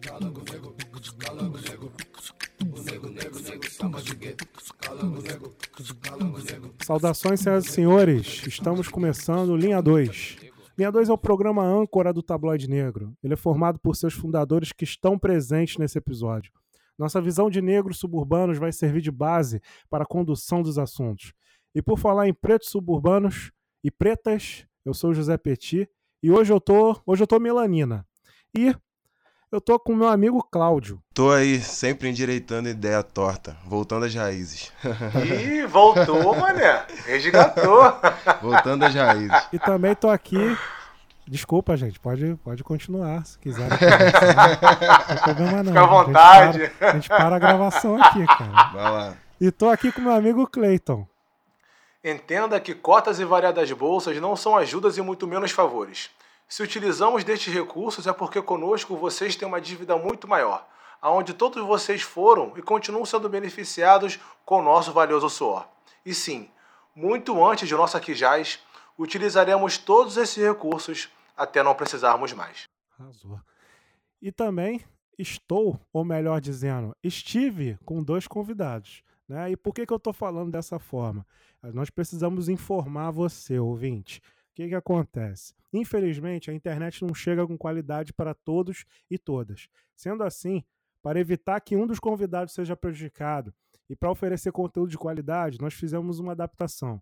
Calango negro, calango negro. O nego, nego, nego, chama de gueto. Calango negro, calango negro. Saudações, senhoras e senhores. Estamos começando Linha 2. Linha 2 é o programa âncora do Tabloide Negro. Ele é formado por seus fundadores que estão presentes nesse episódio. Nossa visão de negros suburbanos vai servir de base para a condução dos assuntos. E por falar em pretos suburbanos e pretas, eu sou José Petit e hoje eu tô, hoje eu tô melanina. E eu tô com meu amigo Cláudio. Tô aí, sempre endireitando ideia torta, voltando às raízes. Ih, voltou, mané. Resgatou. voltando às raízes. E também tô aqui. Desculpa, gente, pode, pode continuar se quiser. Não tem problema não. Fica à vontade. A gente, para, a gente para a gravação aqui, cara. Vai lá. E tô aqui com meu amigo Cleiton. Entenda que cotas e variadas bolsas não são ajudas e muito menos favores. Se utilizamos destes recursos é porque conosco vocês têm uma dívida muito maior, aonde todos vocês foram e continuam sendo beneficiados com o nosso valioso suor. E sim, muito antes de nossa Quijás, utilizaremos todos esses recursos até não precisarmos mais. Arrasou. E também estou, ou melhor dizendo, estive com dois convidados. Né? E por que, que eu estou falando dessa forma? Nós precisamos informar você, ouvinte. Que, que acontece? Infelizmente, a internet não chega com qualidade para todos e todas. Sendo assim, para evitar que um dos convidados seja prejudicado e para oferecer conteúdo de qualidade, nós fizemos uma adaptação.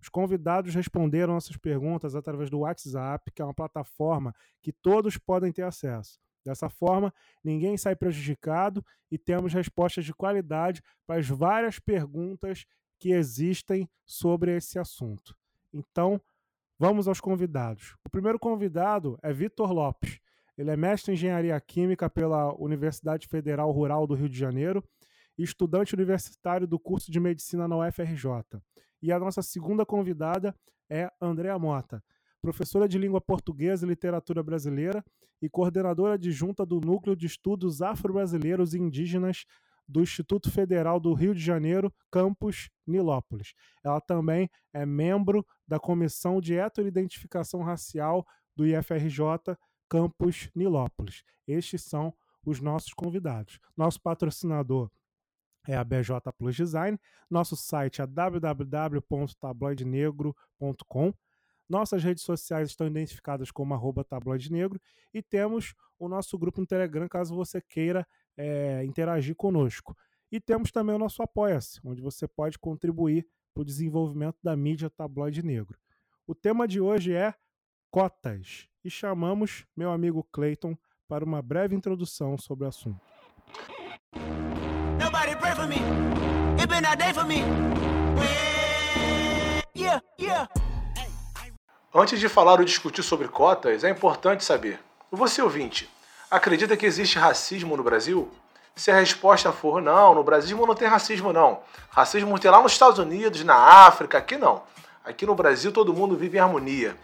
Os convidados responderam nossas perguntas através do WhatsApp, que é uma plataforma que todos podem ter acesso. Dessa forma, ninguém sai prejudicado e temos respostas de qualidade para as várias perguntas que existem sobre esse assunto. Então, vamos aos convidados. O primeiro convidado é Vitor Lopes. Ele é mestre em engenharia química pela Universidade Federal Rural do Rio de Janeiro e estudante universitário do curso de medicina na UFRJ. E a nossa segunda convidada é Andréa Mota, professora de língua portuguesa e literatura brasileira e coordenadora adjunta do Núcleo de Estudos Afro-Brasileiros e Indígenas do Instituto Federal do Rio de Janeiro, campus Nilópolis. Ela também é membro da Comissão de Heteroidentificação Racial do IFRJ, campus Nilópolis. Estes são os nossos convidados. Nosso patrocinador é a BJ Plus Design, nosso site é www.tabloidenegro.com. Nossas redes sociais estão identificadas como arroba tabloide negro e temos o nosso grupo no Telegram, caso você queira é, interagir conosco. E temos também o nosso Apoia-se, onde você pode contribuir para o desenvolvimento da mídia tabloide negro. O tema de hoje é cotas e chamamos meu amigo Clayton para uma breve introdução sobre o assunto. Nobody pray for me. It been a day for me. Yeah, yeah. Antes de falar ou discutir sobre cotas, é importante saber: você ouvinte, acredita que existe racismo no Brasil? Se a resposta for não, no Brasil não tem racismo não. Racismo tem lá nos Estados Unidos, na África, aqui não. Aqui no Brasil todo mundo vive em harmonia.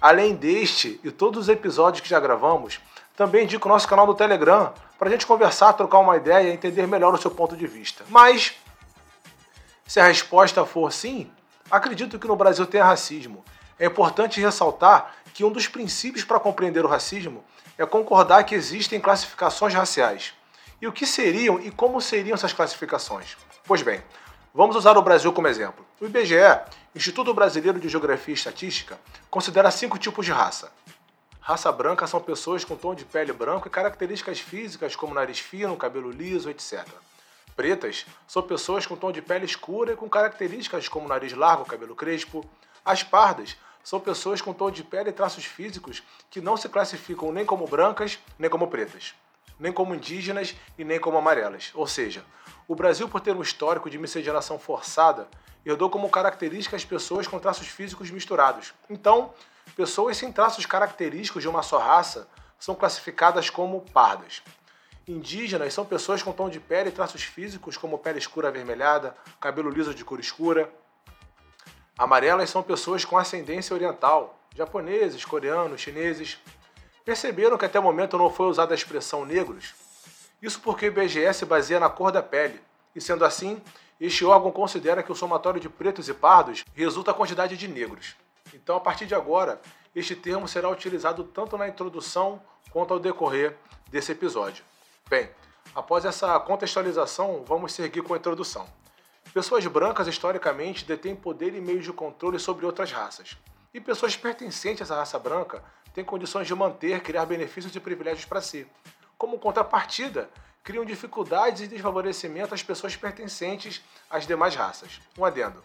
Além deste e todos os episódios que já gravamos, também indico o nosso canal do Telegram para a gente conversar, trocar uma ideia e entender melhor o seu ponto de vista. Mas, se a resposta for sim, acredito que no Brasil tem racismo. É importante ressaltar que um dos princípios para compreender o racismo é concordar que existem classificações raciais. E o que seriam e como seriam essas classificações? Pois bem, vamos usar o Brasil como exemplo. O IBGE, Instituto Brasileiro de Geografia e Estatística, considera cinco tipos de raça. Raça branca são pessoas com tom de pele branco e características físicas como nariz fino, cabelo liso, etc. Pretas são pessoas com tom de pele escura e com características como nariz largo, cabelo crespo. As pardas são pessoas com tom de pele e traços físicos que não se classificam nem como brancas nem como pretas, nem como indígenas e nem como amarelas. Ou seja, o Brasil, por ter um histórico de miscigenação forçada, herdou como característica as pessoas com traços físicos misturados. Então, pessoas sem traços característicos de uma só raça são classificadas como pardas. Indígenas são pessoas com tom de pele e traços físicos como pele escura avermelhada, cabelo liso de cor escura. Amarelas são pessoas com ascendência oriental, japoneses, coreanos, chineses. Perceberam que até o momento não foi usada a expressão negros? Isso porque o IBGE se baseia na cor da pele, e sendo assim, este órgão considera que o somatório de pretos e pardos resulta a quantidade de negros. Então, a partir de agora, este termo será utilizado tanto na introdução quanto ao decorrer desse episódio. Bem, após essa contextualização, vamos seguir com a introdução. Pessoas brancas, historicamente, detêm poder e meios de controle sobre outras raças. E pessoas pertencentes à raça branca têm condições de manter, criar benefícios e privilégios para si. Como contrapartida, criam dificuldades e desfavorecimento às pessoas pertencentes às demais raças. Um adendo.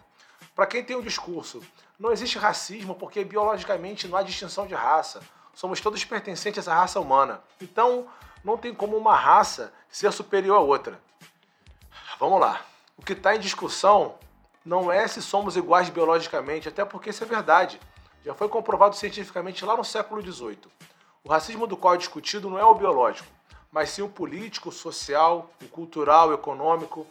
Para quem tem um discurso, não existe racismo porque biologicamente não há distinção de raça. Somos todos pertencentes à raça humana. Então, não tem como uma raça ser superior à outra. Vamos lá. O que está em discussão não é se somos iguais biologicamente, até porque isso é verdade. Já foi comprovado cientificamente lá no século XVIII. O racismo do qual é discutido não é o biológico, mas sim o político, social, o cultural, o econômico,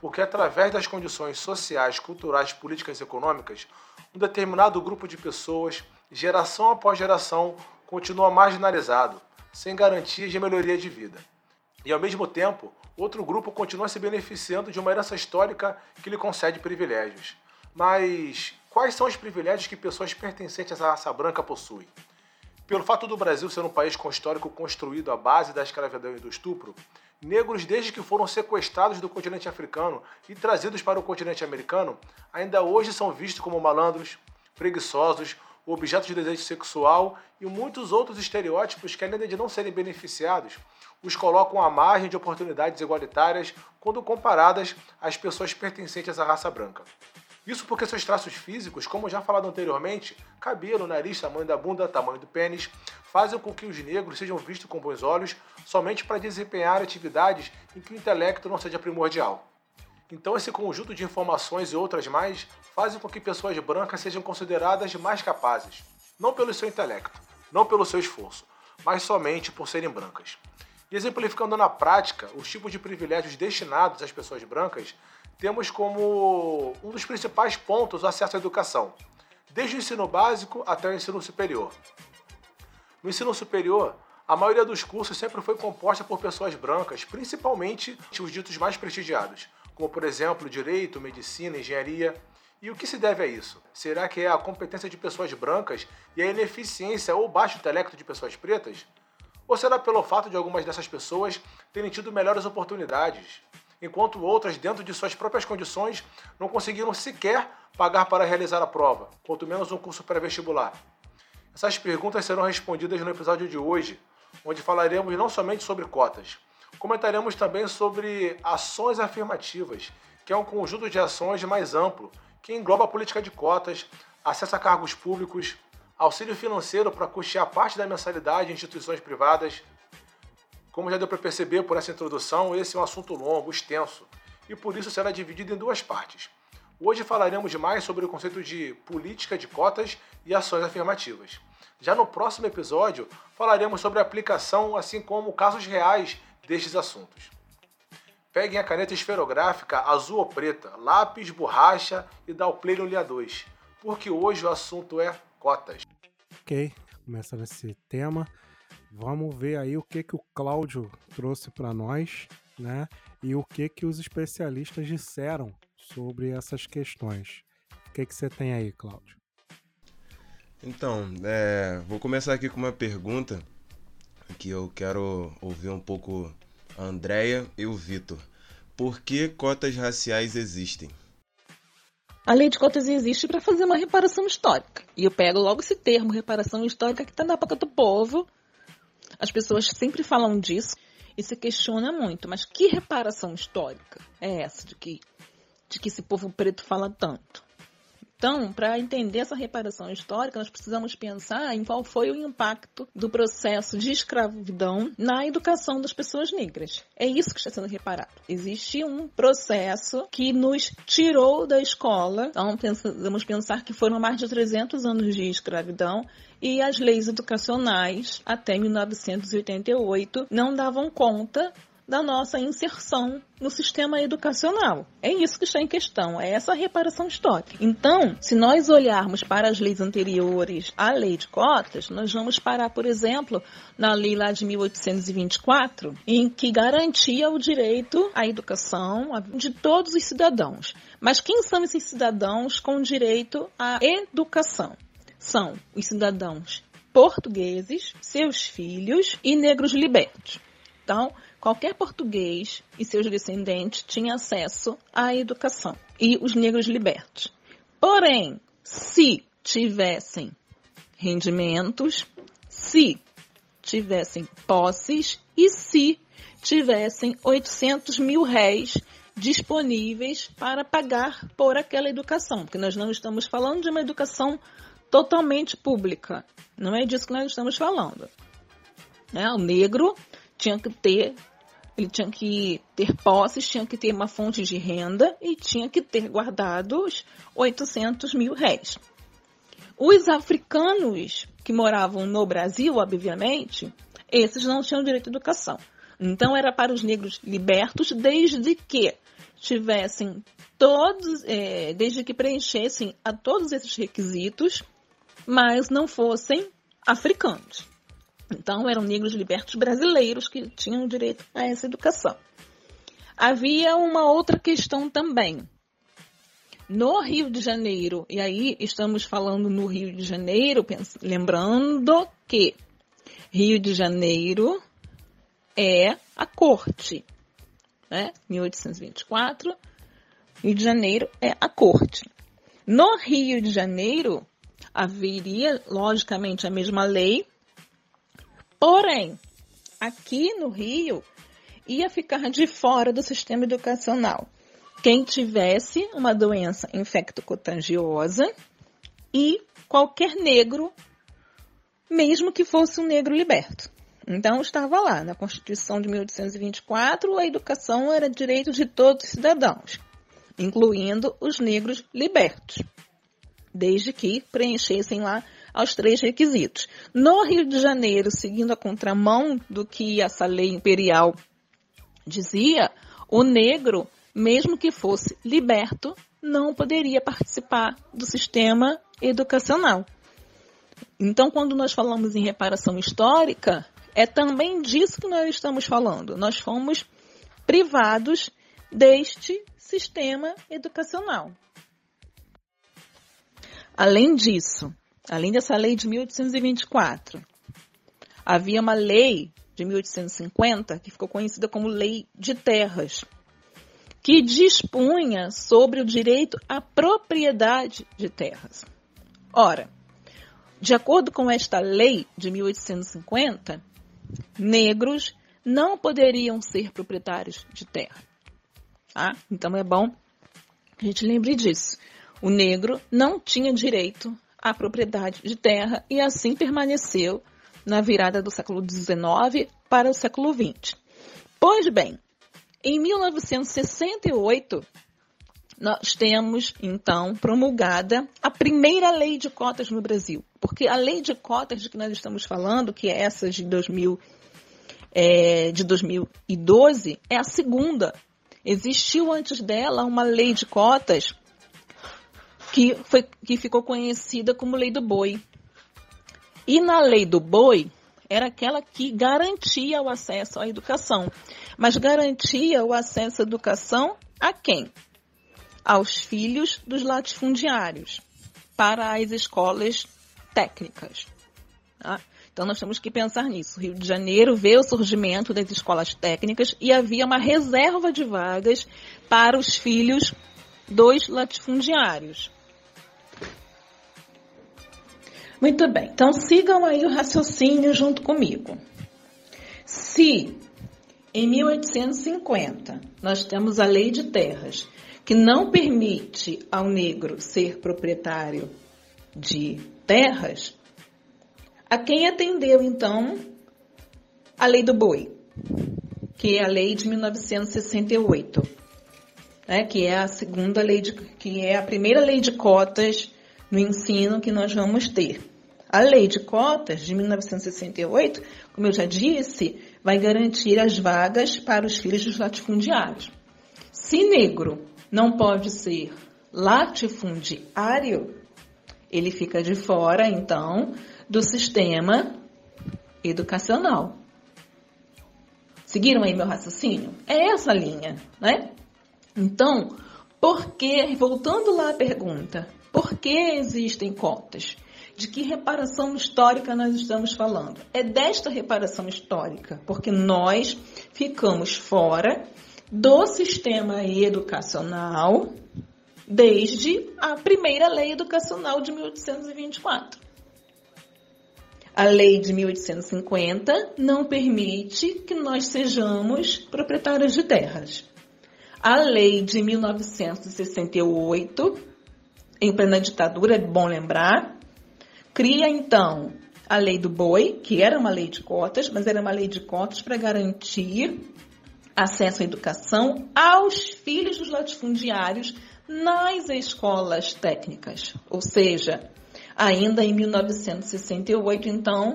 porque através das condições sociais, culturais, políticas e econômicas, um determinado grupo de pessoas, geração após geração, continua marginalizado, sem garantias de melhoria de vida. E ao mesmo tempo, outro grupo continua se beneficiando de uma herança histórica que lhe concede privilégios. Mas quais são os privilégios que pessoas pertencentes à raça branca possuem? Pelo fato do Brasil ser um país com histórico construído à base da escravidão e do estupro, negros, desde que foram sequestrados do continente africano e trazidos para o continente americano, ainda hoje são vistos como malandros, preguiçosos, objetos de desejo sexual e muitos outros estereótipos que, além de não serem beneficiados, os colocam à margem de oportunidades igualitárias quando comparadas às pessoas pertencentes à raça branca. Isso porque seus traços físicos, como já falado anteriormente, cabelo, nariz, tamanho da bunda, tamanho do pênis, fazem com que os negros sejam vistos com bons olhos somente para desempenhar atividades em que o intelecto não seja primordial. Então, esse conjunto de informações e outras mais fazem com que pessoas brancas sejam consideradas mais capazes, não pelo seu intelecto, não pelo seu esforço, mas somente por serem brancas. E exemplificando na prática os tipos de privilégios destinados às pessoas brancas, temos como um dos principais pontos o acesso à educação, desde o ensino básico até o ensino superior. No ensino superior, a maioria dos cursos sempre foi composta por pessoas brancas, principalmente os ditos mais prestigiados, como por exemplo direito, medicina, engenharia. E o que se deve a isso? Será que é a competência de pessoas brancas e a ineficiência ou baixo intelecto de pessoas pretas? Ou será pelo fato de algumas dessas pessoas terem tido melhores oportunidades, enquanto outras, dentro de suas próprias condições, não conseguiram sequer pagar para realizar a prova, quanto menos um curso pré-vestibular? Essas perguntas serão respondidas no episódio de hoje, onde falaremos não somente sobre cotas, comentaremos também sobre ações afirmativas, que é um conjunto de ações mais amplo, que engloba a política de cotas, acesso a cargos públicos, auxílio financeiro para custear parte da mensalidade em instituições privadas, como já deu para perceber por essa introdução, esse é um assunto longo, extenso, e por isso será dividido em duas partes. Hoje falaremos mais sobre o conceito de política de cotas e ações afirmativas. Já no próximo episódio, falaremos sobre a aplicação, assim como casos reais destes assuntos. Peguem a caneta esferográfica azul ou preta, lápis, borracha e dá o play no LIA 2, porque hoje o assunto é cotas. Ok, começando esse tema. Vamos ver aí o que que o Cláudio trouxe para nós, né? E o que que os especialistas disseram sobre essas questões. O que que você tem aí, Cláudio? Então, é, vou começar aqui com uma pergunta que eu quero ouvir um pouco a Andrea e o Vitor. Por que cotas raciais existem? A lei de cotas existe para fazer uma reparação histórica. E eu pego logo esse termo, reparação histórica, que está na boca do povo, as pessoas sempre falam disso e se questiona muito, mas que reparação histórica é essa de que, de que esse povo preto fala tanto? Então, para entender essa reparação histórica, nós precisamos pensar em qual foi o impacto do processo de escravidão na educação das pessoas negras. É isso que está sendo reparado. Existe um processo que nos tirou da escola. Então, vamos pensar que foram mais de 300 anos de escravidão e as leis educacionais até 1988 não davam conta da nossa inserção no sistema educacional. É isso que está em questão, é essa reparação histórica. Então, se nós olharmos para as leis anteriores à lei de cotas, nós vamos parar, por exemplo, na lei lá de 1824, em que garantia o direito à educação de todos os cidadãos. Mas quem são esses cidadãos com direito à educação? São os cidadãos portugueses, seus filhos e negros libertos. Então, qualquer português e seus descendentes tinham acesso à educação e os negros libertos. Porém, se tivessem rendimentos, se tivessem posses e se tivessem 800 mil réis disponíveis para pagar por aquela educação, porque nós não estamos falando de uma educação totalmente pública, não é disso que nós estamos falando. Né? O negro tinha que ter, ele tinha que ter posses, tinha que ter uma fonte de renda e tinha que ter guardados 800 mil réis. Os africanos que moravam no Brasil, obviamente, esses não tinham direito à educação. Então era para os negros libertos desde que tivessem todos, é, desde que preenchessem a todos esses requisitos, mas não fossem africanos. Então eram negros libertos brasileiros que tinham direito a essa educação. Havia uma outra questão também. No Rio de Janeiro, e aí estamos falando no Rio de Janeiro, lembrando que Rio de Janeiro é a corte, né? 1824, Rio de Janeiro é a corte. No Rio de Janeiro haveria, logicamente, a mesma lei, porém, aqui no Rio ia ficar de fora do sistema educacional quem tivesse uma doença infecto-contagiosa e qualquer negro, mesmo que fosse um negro liberto. Então estava lá, na Constituição de 1824, a educação era direito de todos os cidadãos, incluindo os negros libertos, desde que preenchessem lá aos três requisitos. No Rio de Janeiro, seguindo a contramão do que essa lei imperial dizia, o negro mesmo que fosse liberto, não poderia participar do sistema educacional. Então, quando nós falamos em reparação histórica, é também disso que nós estamos falando. Nós fomos privados deste sistema educacional. Além disso, além dessa lei de 1824, havia uma lei de 1850 que ficou conhecida como Lei de Terras, que dispunha sobre o direito à propriedade de terras. Ora, de acordo com esta lei de 1850, negros não poderiam ser proprietários de terra. Tá? Então é bom a gente lembre disso. O negro não tinha direito à propriedade de terra e assim permaneceu na virada do século XIX para o século XX. Pois bem, em 1968, nós temos, então, promulgada a primeira lei de cotas no Brasil. Porque a lei de cotas de que nós estamos falando, que é essa de, 2000, é, de 2012, é a segunda. Existiu antes dela uma lei de cotas que, foi, que ficou conhecida como Lei do Boi. E na Lei do Boi, era aquela que garantia o acesso à educação mas garantia o acesso à educação a quem? Aos filhos dos latifundiários, para as escolas técnicas. Tá? Então nós temos que pensar nisso. O Rio de Janeiro vê o surgimento das escolas técnicas e havia uma reserva de vagas para os filhos dos latifundiários. Muito bem, então sigam aí o raciocínio junto comigo. Se em 1850, nós temos a Lei de Terras, que não permite ao negro ser proprietário de terras. A quem atendeu, então, a Lei do Boi, que é a Lei de 1968, né, que é a segunda lei de, que é a primeira lei de cotas no ensino que nós vamos ter. A lei de cotas de 1968, como eu já disse, vai garantir as vagas para os filhos dos latifundiários. Se negro não pode ser latifundiário, ele fica de fora, então, do sistema educacional. Seguiram aí meu raciocínio? É essa linha, né? Então, por que, voltando lá à pergunta, por que existem cotas? De que reparação histórica nós estamos falando? É desta reparação histórica, porque nós ficamos fora do sistema educacional desde a primeira lei educacional de 1824. A lei de 1850 não permite que nós sejamos proprietários de terras. A lei de 1968, em plena ditadura, é bom lembrar, cria então a lei do boi, que era uma lei de cotas, mas era uma lei de cotas para garantir acesso à educação aos filhos dos latifundiários nas escolas técnicas. Ou seja, ainda em 1968, então,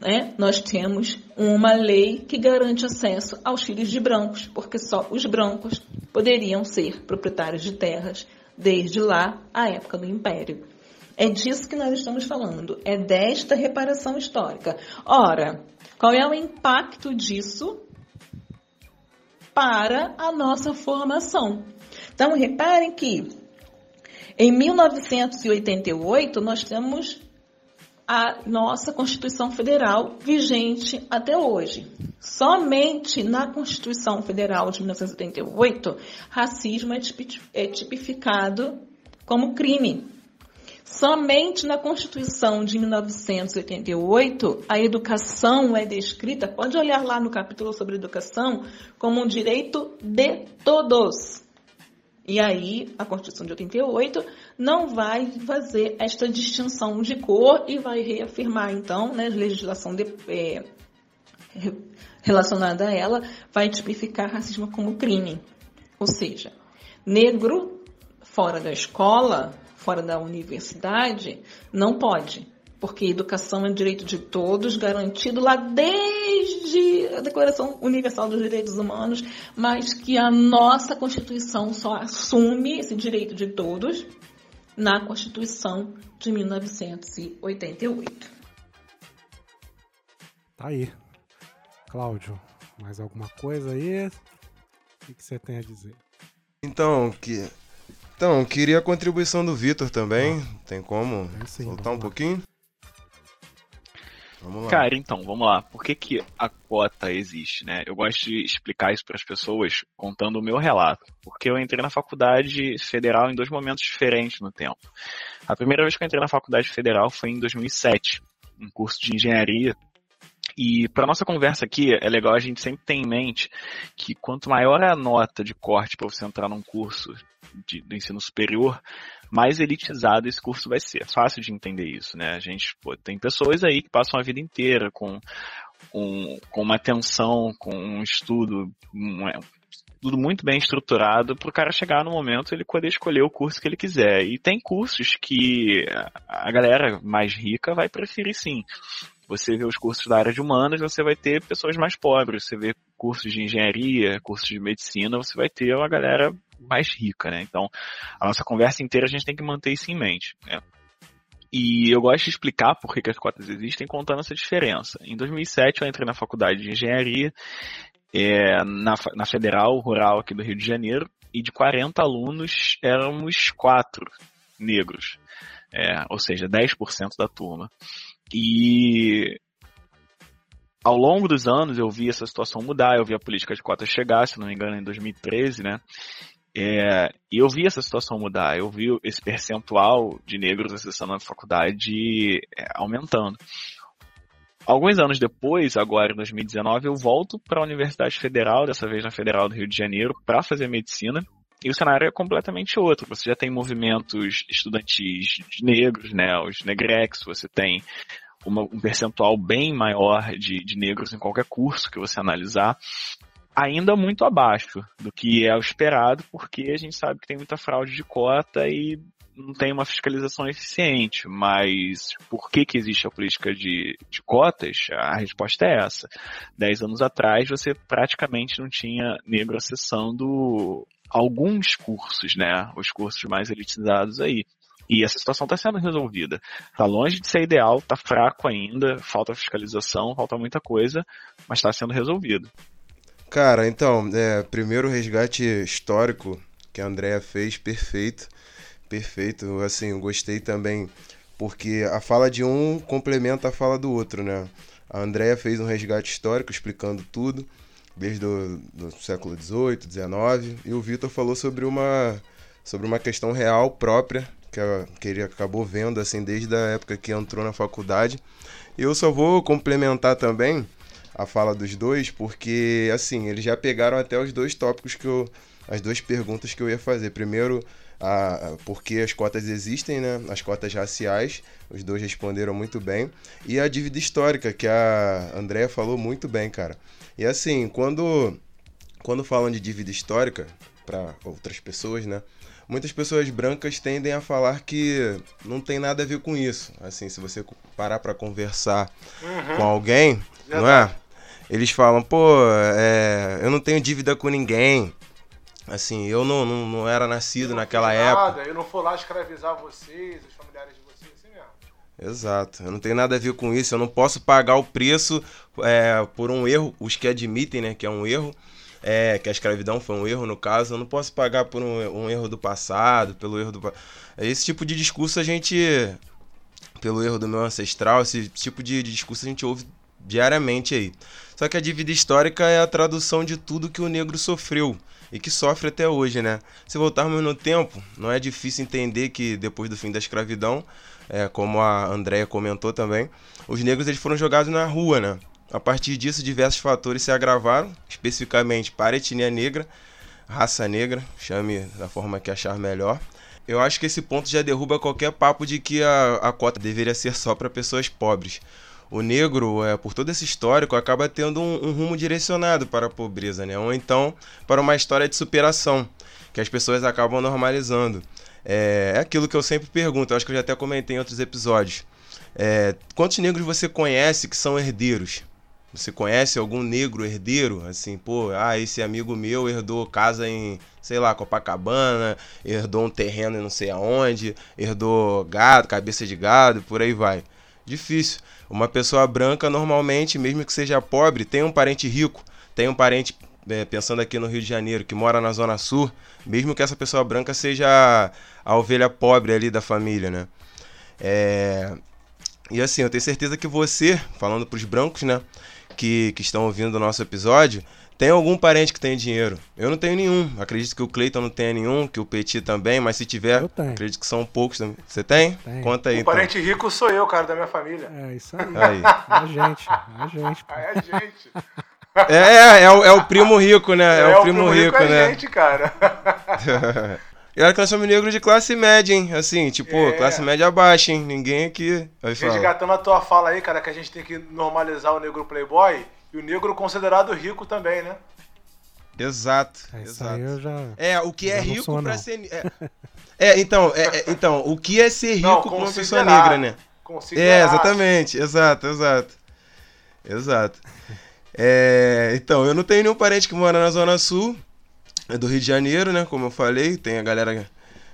né, nós temos uma lei que garante acesso aos filhos de brancos, porque só os brancos poderiam ser proprietários de terras desde lá, a época do Império. É disso que nós estamos falando, é desta reparação histórica. Ora, qual é o impacto disso para a nossa formação? Então, reparem que em 1988 nós temos a nossa Constituição Federal vigente até hoje. Somente na Constituição Federal de 1988, racismo é tipificado como crime. Somente na Constituição de 1988, a educação é descrita, pode olhar lá no capítulo sobre educação, como um direito de todos. E aí, a Constituição de 88 não vai fazer esta distinção de cor e vai reafirmar, então, né, a legislação de, é, relacionada a ela vai tipificar racismo como crime. Ou seja, negro fora da escola, fora da universidade, não pode porque educação é direito de todos, garantido lá desde a Declaração Universal dos Direitos Humanos, mas que a nossa Constituição só assume esse direito de todos na Constituição de 1988. Tá aí. Cláudio, mais alguma coisa aí? O que você tem a dizer? Então, que então, queria a contribuição do Vitor também. Ah, Tem como sim, soltar um lá. pouquinho? Vamos lá. Cara, então, vamos lá. Por que, que a cota existe, né? Eu gosto de explicar isso para as pessoas contando o meu relato. Porque eu entrei na faculdade federal em dois momentos diferentes no tempo. A primeira vez que eu entrei na faculdade federal foi em 2007, um curso de engenharia e para nossa conversa aqui, é legal a gente sempre ter em mente que quanto maior a nota de corte para você entrar num curso de, do ensino superior, mais elitizado esse curso vai ser. É fácil de entender isso, né? A gente pô, tem pessoas aí que passam a vida inteira com, um, com uma atenção, com um estudo, um, é, tudo muito bem estruturado para o cara chegar no momento ele poder escolher o curso que ele quiser. E tem cursos que a galera mais rica vai preferir sim. Você vê os cursos da área de humanas, você vai ter pessoas mais pobres. Você vê cursos de engenharia, cursos de medicina, você vai ter uma galera mais rica, né? Então, a nossa conversa inteira a gente tem que manter isso em mente. Né? E eu gosto de explicar por que, as cotas existem contando essa diferença. Em 2007 eu entrei na faculdade de engenharia, é, na, na Federal Rural aqui do Rio de Janeiro, e de 40 alunos éramos quatro negros, é, ou seja, 10% da turma. E ao longo dos anos eu vi essa situação mudar, eu vi a política de cotas chegar, se não me engano, em 2013, né? É, e eu vi essa situação mudar, eu vi esse percentual de negros acessando a faculdade é, aumentando. Alguns anos depois, agora em 2019, eu volto para a Universidade Federal, dessa vez na Federal do Rio de Janeiro, para fazer medicina. E o cenário é completamente outro. Você já tem movimentos estudantis negros, né, os negrex, você tem uma, um percentual bem maior de, de negros em qualquer curso que você analisar ainda muito abaixo do que é o esperado, porque a gente sabe que tem muita fraude de cota e não tem uma fiscalização eficiente. Mas por que, que existe a política de, de cotas? A resposta é essa. Dez anos atrás, você praticamente não tinha negro acessando alguns cursos, né? Os cursos mais elitizados aí. E essa situação está sendo resolvida. Está longe de ser ideal, está fraco ainda, falta fiscalização, falta muita coisa, mas está sendo resolvido. Cara, então, é, primeiro resgate histórico que a Andrea fez, perfeito. Perfeito. Assim, gostei também porque a fala de um complementa a fala do outro, né? A Andrea fez um resgate histórico explicando tudo, desde o do século XVIII, XIX, e o Vitor falou sobre uma, sobre uma questão real própria, que, que ele acabou vendo assim desde a época que entrou na faculdade. E eu só vou complementar também a fala dos dois, porque assim, eles já pegaram até os dois tópicos que eu. as duas perguntas que eu ia fazer. Primeiro, a, a- por que as cotas existem, né? As cotas raciais, os dois responderam muito bem. E a dívida histórica, que a Andrea falou muito bem, cara. E assim, quando, quando falam de dívida histórica, para outras pessoas, né? Muitas pessoas brancas tendem a falar que não tem nada a ver com isso. Assim, se você parar para conversar com alguém, não é? Eles falam, pô, é, eu não tenho dívida com ninguém. Assim, eu não, não, não era nascido não naquela época. Nada, eu não vou lá escravizar vocês, os familiares de vocês, assim mesmo. Exato, eu não tenho nada a ver com isso. Eu não posso pagar o preço é, por um erro. Os que admitem, né, que é um erro, é, que a escravidão foi um erro no caso, eu não posso pagar por um, um erro do passado, pelo erro do. Esse tipo de discurso a gente. Pelo erro do meu ancestral, esse tipo de, de discurso a gente ouve diariamente aí. Só que a dívida histórica é a tradução de tudo que o negro sofreu e que sofre até hoje, né? Se voltarmos no tempo, não é difícil entender que depois do fim da escravidão, é, como a Andrea comentou também, os negros eles foram jogados na rua, né? A partir disso, diversos fatores se agravaram, especificamente para a etnia negra, raça negra, chame da forma que achar melhor. Eu acho que esse ponto já derruba qualquer papo de que a, a cota deveria ser só para pessoas pobres. O negro, é, por todo esse histórico, acaba tendo um, um rumo direcionado para a pobreza, né? Ou então para uma história de superação, que as pessoas acabam normalizando. É, é aquilo que eu sempre pergunto, acho que eu já até comentei em outros episódios. É, quantos negros você conhece que são herdeiros? Você conhece algum negro herdeiro? Assim, pô, ah, esse amigo meu herdou casa em, sei lá, Copacabana, herdou um terreno em não sei aonde, herdou gado, cabeça de gado, por aí vai. Difícil. Uma pessoa branca, normalmente, mesmo que seja pobre, tem um parente rico, tem um parente, é, pensando aqui no Rio de Janeiro, que mora na Zona Sul, mesmo que essa pessoa branca seja a ovelha pobre ali da família, né? É, e assim, eu tenho certeza que você, falando pros brancos, né, que, que estão ouvindo o nosso episódio, tem algum parente que tem dinheiro. Eu não tenho nenhum. Acredito que o Cleiton não tenha nenhum, que o Petit também, mas se tiver, Eu tenho. acredito que são poucos também. Você tem? Tenho. Conta aí, O então. parente rico sou eu, cara, da minha família. É isso aí. Aí. A gente, a gente. pô. É a gente. É, é, é, o, é o primo rico, né? É, o primo, rico, é a né? gente, cara. e olha que nós somos negros de classe média, hein? Assim, tipo, É. classe média baixa, hein? Ninguém aqui. Resgatando a tua fala aí, cara, que a gente tem que normalizar o negro playboy e o negro considerado rico também, né? Exato, É, isso exato. aí eu já. É, o que é rico sou, pra não. ser. É, é, então, é, é, então, o que é ser rico Não, pra uma pessoa negra, né? É, exatamente, exato, exato. Exato. É, então, eu não tenho nenhum parente que mora na Zona Sul, é do Rio de Janeiro, né? Como eu falei, tem a galera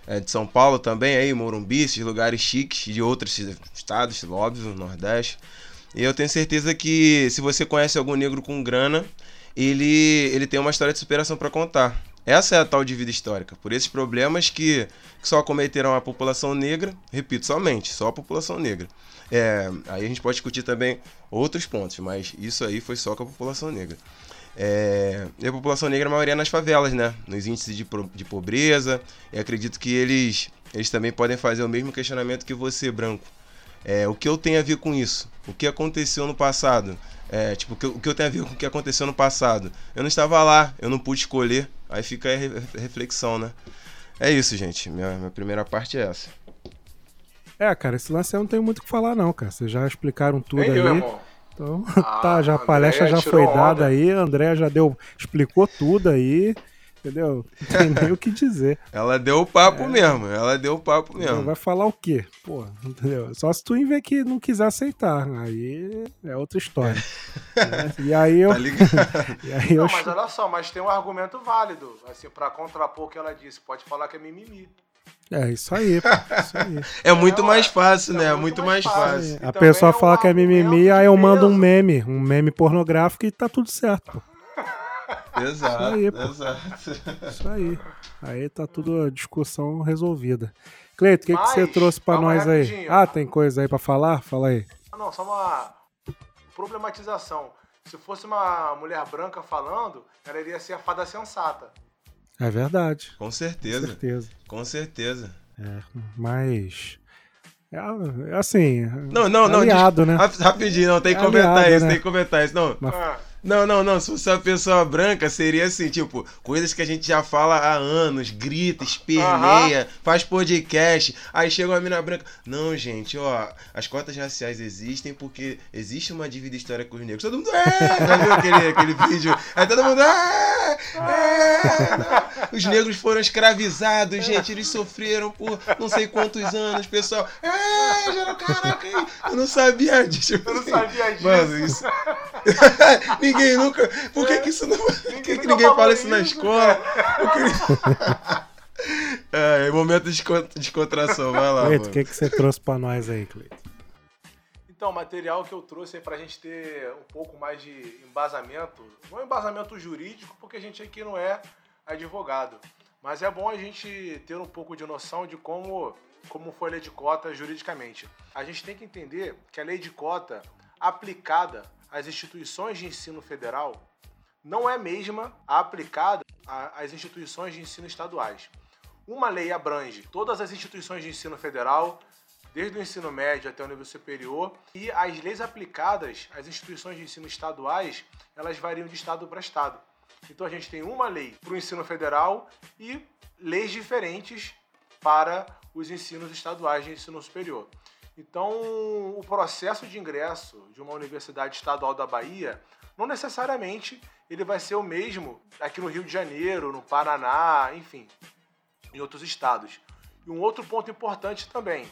é, de São Paulo também, aí, Morumbi, esses lugares chiques, de outros estados, óbvio, Nordeste. E eu tenho certeza que se você conhece algum negro com grana, ele, ele tem uma história de superação para contar. Essa é a tal de vida histórica. Por esses problemas que, que só cometeram a população negra, repito, somente, só a população negra. É, aí a gente pode discutir também outros pontos, mas isso aí foi só com a população negra. É, e a população negra, a maioria é nas favelas, né? Nos índices de, de pobreza. E acredito que eles, eles também podem fazer o mesmo questionamento que você, branco. É, o que eu tenho a ver com isso? O que aconteceu no passado? É, tipo, o que, eu- o que eu tenho a ver com o que aconteceu no passado? Eu não estava lá, eu não pude escolher. Aí fica aí a re- reflexão, né? É isso, gente. Minha, minha primeira parte é essa. É, cara, esse lance eu não tenho muito o que falar, não, cara. Vocês já explicaram tudo Nem aí. eu, irmão. Então, Ah, tá, já a palestra já foi dada onda. aí, a André já deu, explicou tudo aí, entendeu? Não tem nem o que dizer. Ela deu o papo mesmo, ela deu o papo mesmo. Vai falar o quê? Pô, entendeu? Só se tu ver que não quiser aceitar, aí é outra história. né? E aí eu, Tá e aí eu Não, mas olha só, mas tem um argumento válido, assim, pra contrapor o que ela disse. Pode falar que é mimimi. é isso aí, pô, isso aí. É muito mais é- fácil, é né? É muito mais fácil. A pessoa é um fala que é mimimi, aí eu mando um meme, um meme pornográfico e tá tudo certo, pô. Exato, aí, pô. exato. Isso aí. Aí tá tudo a discussão resolvida. Cleito, o que, que você trouxe pra calma nós aí? rapidinho. Ah, tem coisa aí pra falar? Fala aí. Ah, Não, só uma problematização. Se fosse uma mulher branca falando, ela iria ser a fada sensata. É verdade. Com Com certeza, certeza. com certeza. É, mas. É, é assim. Não, não, não. aliado, des- né? rap- Rapidinho, não, tem que É comentar aliado, isso, né? tem que comentar isso. Não, Mas- Ah, Não, não, não. Se fosse uma pessoa branca, seria assim, tipo, coisas que a gente já fala há anos, grita, esperneia, faz podcast. Aí chega uma mina branca. Não, gente, ó, as cotas raciais existem porque existe uma dívida histórica com os negros. Todo mundo. É! Já viu aquele, aquele vídeo? Aí todo mundo. É! É! Os negros foram escravizados, gente. Eles sofreram por não sei quantos anos, pessoal. É, caraca, eu não sabia disso. eu não sabia disso. Mano, isso. ninguém nunca. Por que, que isso não. Por que, que ninguém fala isso na escola? Que- É, momento de descon- descontração, vai lá. Cleito, o que, que você trouxe pra nós aí, Cleito? Então, o material que eu trouxe é pra gente ter um pouco mais de embasamento. Não embasamento jurídico, porque a gente aqui não é advogado. Mas é bom a gente ter um pouco de noção de como, como foi a lei de cota juridicamente. A gente tem que entender que a lei de cota aplicada às instituições de ensino federal não é a mesma aplicada às instituições de ensino estaduais. Uma lei abrange todas as instituições de ensino federal, desde o ensino médio até o nível superior, e as leis aplicadas às instituições de ensino estaduais, elas variam de estado para estado. Então a gente tem uma lei para o ensino federal e leis diferentes para os ensinos estaduais de ensino superior. Então, o processo de ingresso de uma universidade estadual da Bahia, não necessariamente ele vai ser o mesmo aqui no Rio de Janeiro, no Paraná, enfim, em outros estados. E um outro ponto importante também,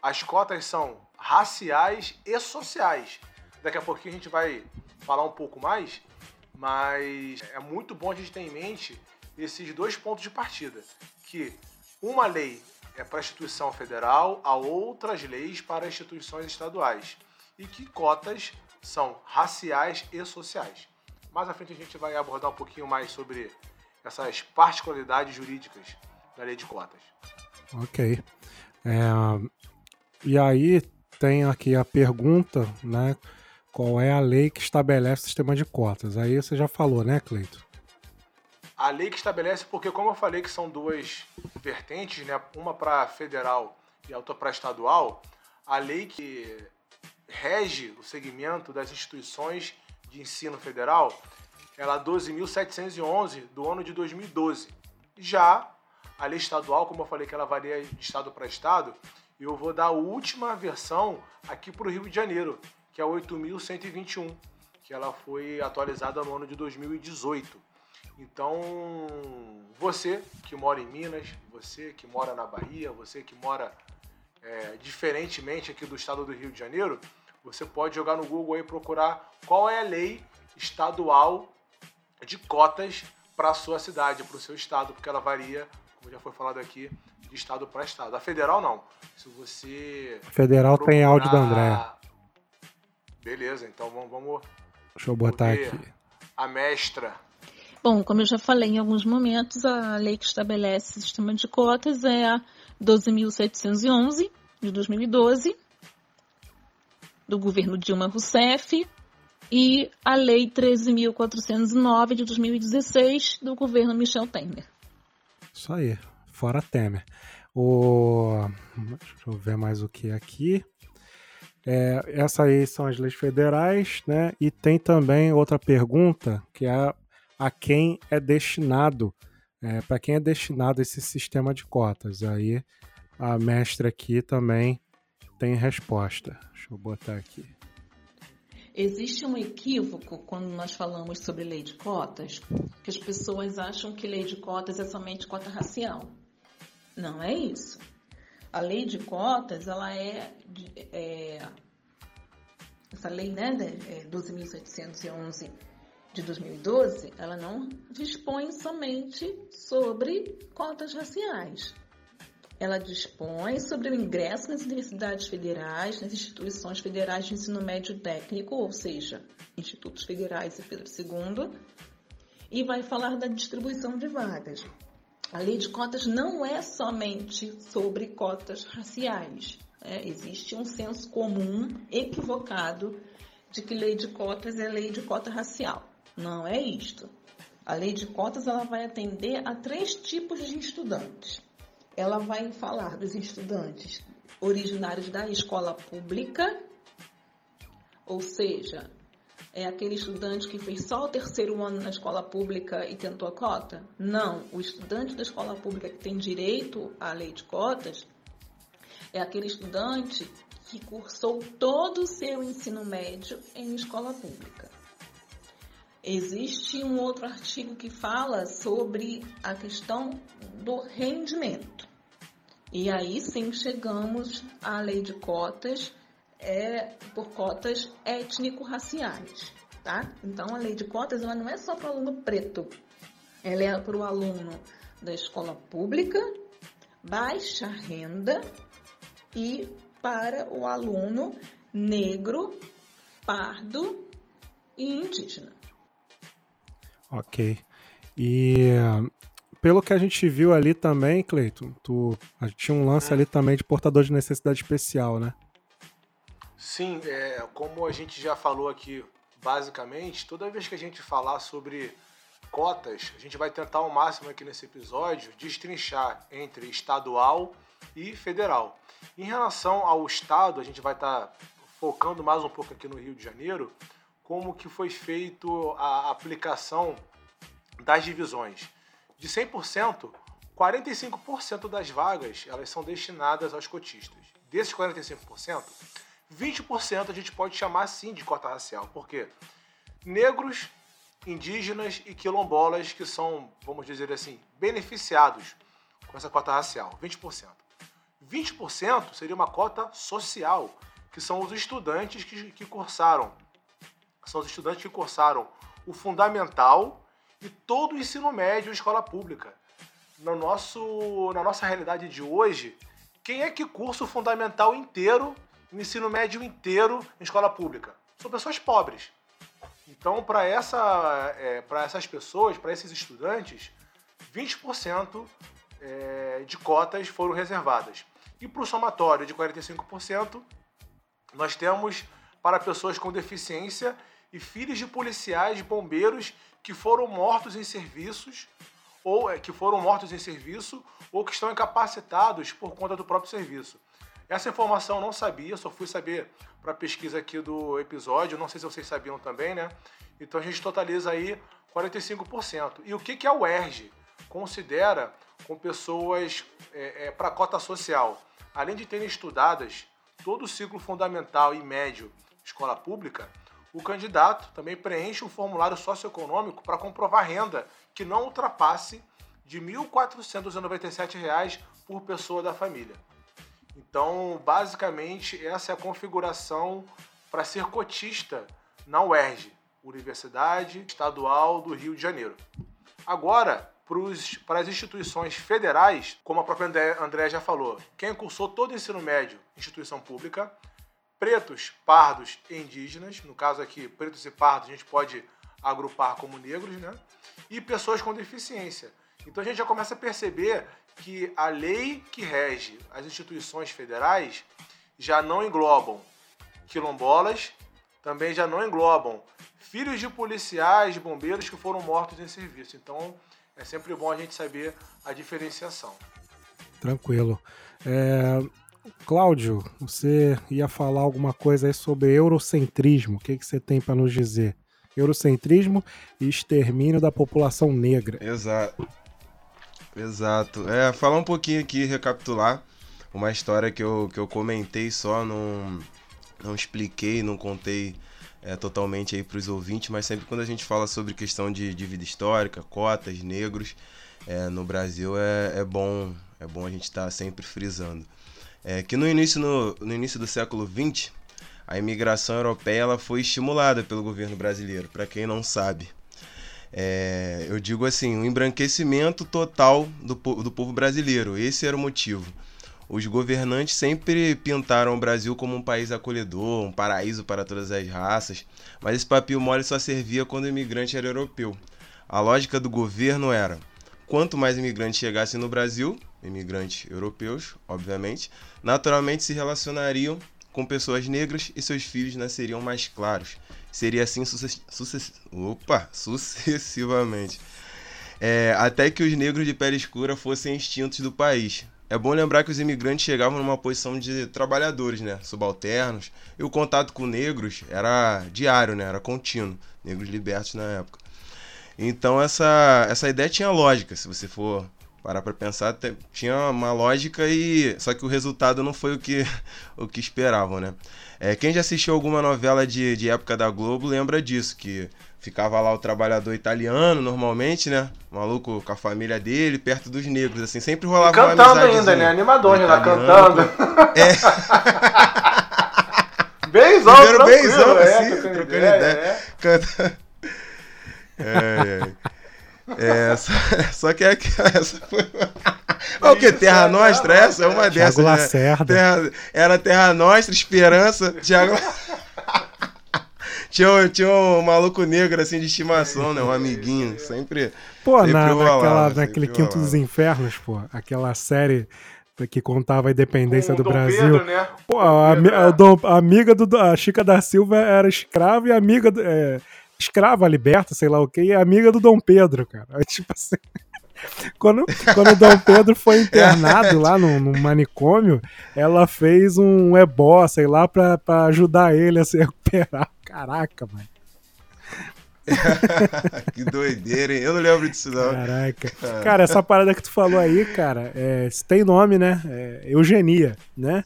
as cotas são raciais e sociais. Daqui a pouquinho a gente vai falar um pouco mais, mas é muito bom a gente ter em mente esses dois pontos de partida, que uma lei é para a instituição federal, há outras leis para instituições estaduais, e que cotas são raciais e sociais. Mais à frente a gente vai abordar um pouquinho mais sobre essas particularidades jurídicas da lei de cotas. Ok. É, e aí tem aqui a pergunta, né? Qual é a lei que estabelece o sistema de cotas? Aí você já falou, né, Cleito? A lei que estabelece, porque como eu falei que são duas vertentes, né, uma para federal e outra para estadual, a lei que rege o segmento das instituições de ensino federal, ela é 12.711 do ano de 2012. Já a lei estadual, como eu falei que ela varia de estado para estado, eu vou dar a última versão aqui para o Rio de Janeiro, que é a 8.121, que ela foi atualizada no ano de 2018. Então, você que mora em Minas, você que mora na Bahia, você que mora é, diferentemente aqui do estado do Rio de Janeiro, você pode jogar no Google e procurar qual é a lei estadual de cotas para a sua cidade, para o seu estado, porque ela varia, como já foi falado aqui, de estado para estado. A federal não. Se você. Federal tem procurar- áudio da Andréa. Beleza, então vamos, vamos Deixa eu botar aqui. a mestra. Bom, como eu já falei em alguns momentos, a lei que estabelece o sistema de cotas é a 12.711 de 2012, do governo Dilma Rousseff, e a lei 13.409 de 2016, do governo Michel Temer. Isso aí. Fora Temer. O... Deixa eu ver mais o que aqui. É, essas aí são as leis federais, né? E tem também outra pergunta, que é a quem é destinado, é, para quem é destinado esse sistema de cotas. Aí a mestra aqui também tem resposta. Deixa eu botar aqui. Existe um equívoco quando nós falamos sobre lei de cotas, que as pessoas acham que lei de cotas é somente cota racial. Não é isso. A lei de cotas, ela é, é- essa lei, né, de- é 12.711 de 2012, ela não dispõe somente sobre cotas raciais. Ela dispõe sobre o ingresso nas universidades federais, nas instituições federais de ensino médio técnico, ou seja, institutos federais e Pedro II, e vai falar da distribuição de vagas. A lei de cotas não é somente sobre cotas raciais. É, existe um senso comum equivocado de que lei de cotas é lei de cota racial. Não é isto. A lei de cotas ela vai atender a três tipos de estudantes. Ela vai falar dos estudantes originários da escola pública, ou seja, é aquele estudante que fez só o terceiro ano na escola pública e tentou a cota? Não, o estudante da escola pública que tem direito à lei de cotas é aquele estudante que cursou todo o seu ensino médio em escola pública. Existe um outro artigo que fala sobre a questão do rendimento. E aí sim chegamos à lei de cotas é, por cotas étnico-raciais, tá? Então a lei de cotas ela não é só para o aluno preto, ela é para o aluno da escola pública, baixa renda e para o aluno negro, pardo e indígena. Ok. E pelo que a gente viu ali também, Cleiton, tu tinha um lance ali também de portador de necessidade especial, né? Sim, é, como a gente já falou aqui, basicamente, toda vez que a gente falar sobre cotas, a gente vai tentar ao máximo aqui nesse episódio destrinchar entre estadual e federal. Em relação ao Estado, a gente vai estar tá focando mais um pouco aqui no Rio de Janeiro, como que foi feito a aplicação das divisões. De 100%, 45% das vagas elas são destinadas aos cotistas. Desses 45%, 20% a gente pode chamar assim de cota racial. Por quê? Negros, indígenas e quilombolas que são, vamos dizer assim, beneficiados com essa cota racial, 20%. 20% seria uma cota social, que são os estudantes que, que cursaram. São os estudantes que cursaram o fundamental e todo o ensino médio em escola pública. No nosso, na nossa realidade de hoje, quem é que cursa o fundamental inteiro, o ensino médio inteiro em escola pública? São pessoas pobres. Então, para essa, é, essas pessoas, para esses estudantes, 20% é, de cotas foram reservadas. E para o somatório de 45%, nós temos para pessoas com deficiência e filhos de policiais, bombeiros que foram mortos em serviços ou é, que foram mortos em serviço ou que estão incapacitados por conta do próprio serviço. Essa informação eu não sabia, só fui saber para a pesquisa aqui do episódio, não sei se vocês sabiam também, né? Então a gente totaliza aí 45%. E o que, que a UERJ considera com pessoas é, é, para cota social? além de terem estudadas todo o ciclo fundamental e médio escola pública, o candidato também preenche um formulário socioeconômico para comprovar renda que não ultrapasse de R$ 1.497 por pessoa da família. Então, basicamente, essa é a configuração para ser cotista na UERJ, Universidade Estadual do Rio de Janeiro. Agora, para as instituições federais, como a própria André já falou, quem cursou todo o ensino médio, instituição pública, pretos, pardos e indígenas, no caso aqui, pretos e pardos a gente pode agrupar como negros, né? E pessoas com deficiência. Então a gente já começa a perceber que a lei que rege as instituições federais já não englobam quilombolas, também já não englobam filhos de policiais, de bombeiros que foram mortos em serviço. Então é sempre bom a gente saber a diferenciação. Tranquilo. É, Cláudio, você ia falar alguma coisa aí sobre eurocentrismo. O que, que você tem para nos dizer? Eurocentrismo e extermínio da população negra. Exato. Exato. É, falar um pouquinho aqui, recapitular uma história que eu, que eu comentei só, não, não expliquei, não contei é, totalmente aí para os ouvintes, mas sempre quando a gente fala sobre questão de, vida histórica, cotas, negros, é, no Brasil é, é bom é bom a gente estar tá sempre frisando. É, que no início, no, no início do século XX, a imigração europeia ela foi estimulada pelo governo brasileiro, para quem não sabe. É, eu digo assim, um embranquecimento total do, do povo brasileiro. Esse era o motivo os governantes sempre pintaram o Brasil como um país acolhedor, um paraíso para todas as raças, mas esse papinho mole só servia quando o imigrante era europeu. A lógica do governo era: quanto mais imigrantes chegassem no Brasil, imigrantes europeus, obviamente, naturalmente se relacionariam com pessoas negras e seus filhos nasceriam mais claros. Seria assim sucess sucess opa, sucessivamente. É, até que os negros de pele escura fossem extintos do país. É bom lembrar que os imigrantes chegavam numa posição de trabalhadores, né, subalternos, e o contato com negros era diário, né, era contínuo, negros libertos na época. Então essa, essa ideia tinha lógica, se você for parar para pensar, tinha uma lógica e só que o resultado não foi o que o que esperavam, né? É, quem já assistiu alguma novela de, de época da Globo lembra disso, que ficava lá o trabalhador italiano, normalmente, né? Maluco com a família dele, perto dos negros, assim, sempre rolava e cantando ainda, né? Animador, né? Cantando. É. Benzão, Primeiro benzão, é, assim, trocando ideia. É. Canta... É, é. é só, só, que é essa foi. Olha o que? Terra Nostra? Essa é uma dessas. Thiago Lacerda. Né? Terra, era Terra Nostra, Esperança, Thiago. tinha, tinha um maluco negro assim de estimação, né? Um amiguinho. Sempre. Pô, sempre na, rolava, naquela, sempre naquele Quinto dos Infernos, pô. Aquela série que contava a independência Com do Dom Brasil. Pedro, né? Pô, a, a Dom- a amiga do. A Chica da Silva era escrava e amiga do. é, escrava liberta, sei lá o que, e amiga do Dom Pedro, cara. É Tipo assim. Quando, quando o Dom Pedro foi internado lá no, no manicômio, ela fez um ebó, sei lá, pra, pra ajudar ele a se recuperar. Caraca, mano. que doideira, hein? Eu não lembro disso, não. Caraca. Cara, essa parada que tu falou aí, cara, é, tem nome, né? É eugenia, né?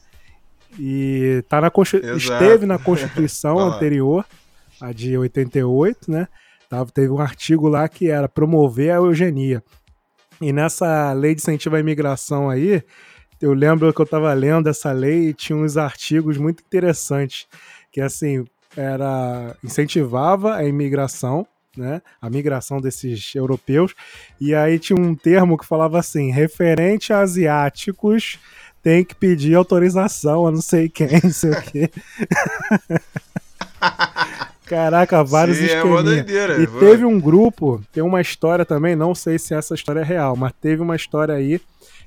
E tá na esteve na Constituição lá. anterior, a de 88, né? Tava, teve um artigo lá que era promover a eugenia. E nessa lei de incentivo à imigração aí, eu lembro que eu tava lendo essa lei e tinha uns artigos muito interessantes, que assim, era incentivava a imigração, né? A migração desses europeus. E aí tinha um termo que falava assim: referente a asiáticos, tem que pedir autorização a não sei quem, não sei o quê. Caraca, vários Sim, é uma esqueminha. doideira. E Vou- teve um grupo, tem uma história também, não sei se essa história é real, mas teve uma história aí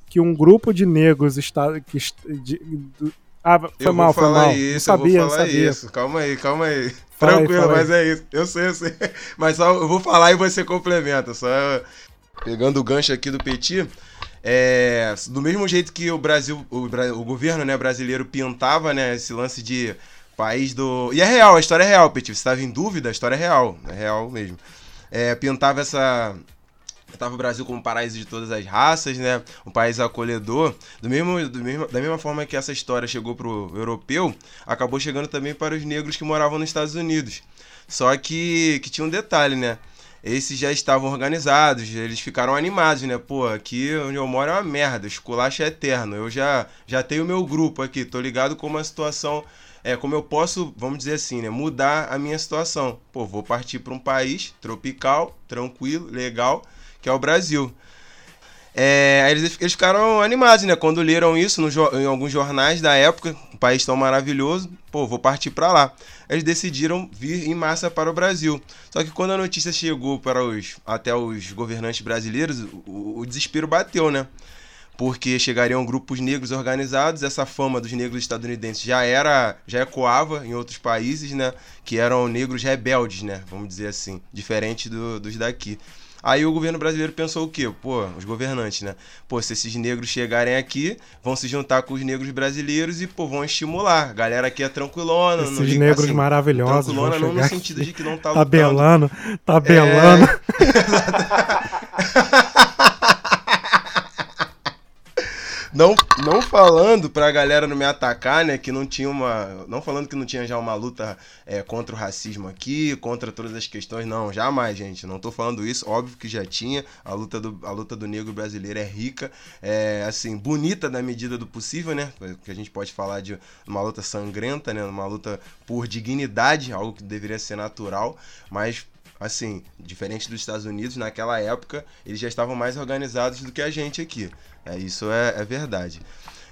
que um grupo de negros está que de- do- ah, foi eu mal, foi falar mal. isso, não sabia, eu vou falar sabia. isso. Calma aí, calma aí. Fala aí, Tranquilo, aí. mas é isso. Eu sei, eu sei. Mas só eu vou falar e você complementa. Só pegando o gancho aqui do Petit. É, do mesmo jeito que o Brasil, o, o governo né, brasileiro pintava né, esse lance de país do. E é real, a história é real, Petit. Você estava em dúvida, a história é real. É real mesmo. É, pintava essa. Tava o Brasil como paraíso de todas as raças, né? Um país acolhedor. Do mesmo, do mesmo, da mesma forma que essa história chegou pro europeu, acabou chegando também para os negros que moravam nos Estados Unidos. Só que, que tinha um detalhe, né? Esses já estavam organizados, eles ficaram animados, né? Pô, aqui onde eu moro é uma merda, esculacho é eterno. Eu já, já tenho meu grupo aqui, tô ligado como a situação. É, como eu posso, vamos dizer assim, né? Mudar a minha situação. Pô, vou partir para um país tropical, tranquilo, legal, que é o Brasil. É, eles, eles ficaram animados, né? Quando leram isso no em alguns jornais da época, um país tão maravilhoso, pô, vou partir para lá. Eles decidiram vir em massa para o Brasil. Só que quando a notícia chegou para os até os governantes brasileiros, o, o desespero bateu, né? Porque chegariam grupos negros organizados, essa fama dos negros estadunidenses já era, já ecoava em outros países, né? Que eram negros rebeldes, né? Vamos dizer assim, diferente do- dos daqui. Aí o governo brasileiro pensou o quê? Pô, os governantes, né? Pô, se esses negros chegarem aqui, vão se juntar com os negros brasileiros e, pô, vão estimular. A galera aqui é tranquilona. não Esses digo negros assim, maravilhosos. Tranquilona não no sentido aqui de que não tá lutando. Tabelando, tabelando. Não, não falando pra galera não me atacar, né? Que não tinha uma. Não falando que não tinha já uma luta é, contra o racismo aqui, contra todas as questões. Não, jamais, gente. Não tô falando isso. Óbvio que já tinha. A luta do, a luta do negro brasileiro é rica. É, assim, bonita na medida do possível, né? Que a gente pode falar de uma luta sangrenta, né? Uma luta por dignidade, algo que deveria ser natural. Mas assim, diferente dos Estados Unidos, naquela época eles já estavam mais organizados do que a gente aqui. É, isso é, é verdade.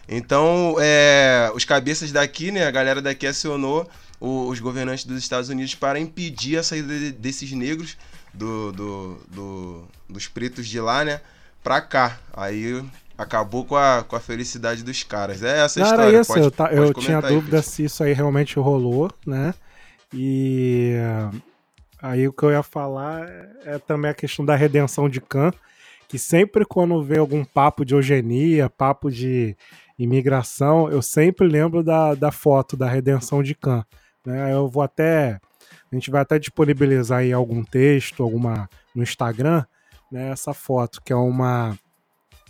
Então, é, os cabeças daqui, né, a galera daqui acionou os governantes dos Estados Unidos para impedir a saída de- desses negros do, do, do- dos pretos de lá, né? Pra cá. Aí acabou com a, com a felicidade dos caras. É essa Não, história. era isso, pode- eu, pode eu tinha aí, dúvida se isso aí realmente rolou, né? E eh, aí o que eu ia falar é também a questão da redenção de Khan, que sempre quando vem algum papo de eugenia, papo de imigração, eu sempre lembro da, da foto da redenção de Khan. Né? Eu vou até. A gente vai até disponibilizar aí algum texto, alguma no Instagram, né? Essa foto, que é uma,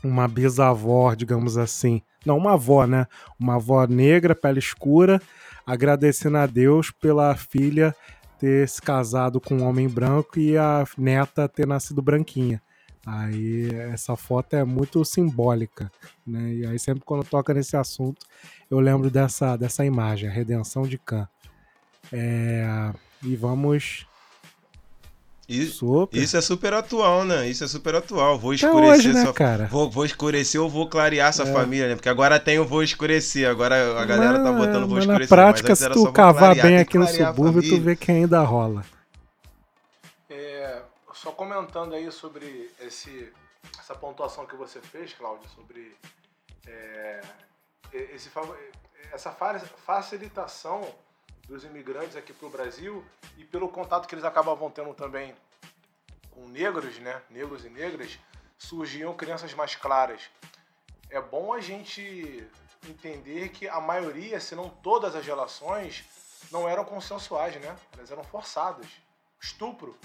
uma bisavó, digamos assim. Não, uma avó, né? Uma avó negra, pele escura, agradecendo a Deus pela filha ter se casado com um homem branco e a neta ter nascido branquinha. Aí essa foto é muito simbólica, né? E aí sempre quando toca nesse assunto, eu lembro dessa, dessa imagem, a redenção de Khan. É, e vamos super. Isso é super atual, né? Isso é super atual. Vou escurecer hoje, né, sua- cara? Vou, vou escurecer ou vou clarear essa É. família, né? Porque agora tem o vou escurecer. Agora a galera tá Mas- botando vou mas escurecer. na prática, se tu só cavar bem aqui no subúrbio, tu vê que ainda rola. Só comentando aí sobre esse, essa pontuação que você fez, Cláudio, sobre é, esse, essa fa- facilitação dos imigrantes aqui para o Brasil e pelo contato que eles acabavam tendo também com negros, né, negros e negras, surgiam crianças mais claras. É bom a gente entender que a maioria, se não todas as relações, não eram consensuais, né? Elas eram forçadas. Estupro.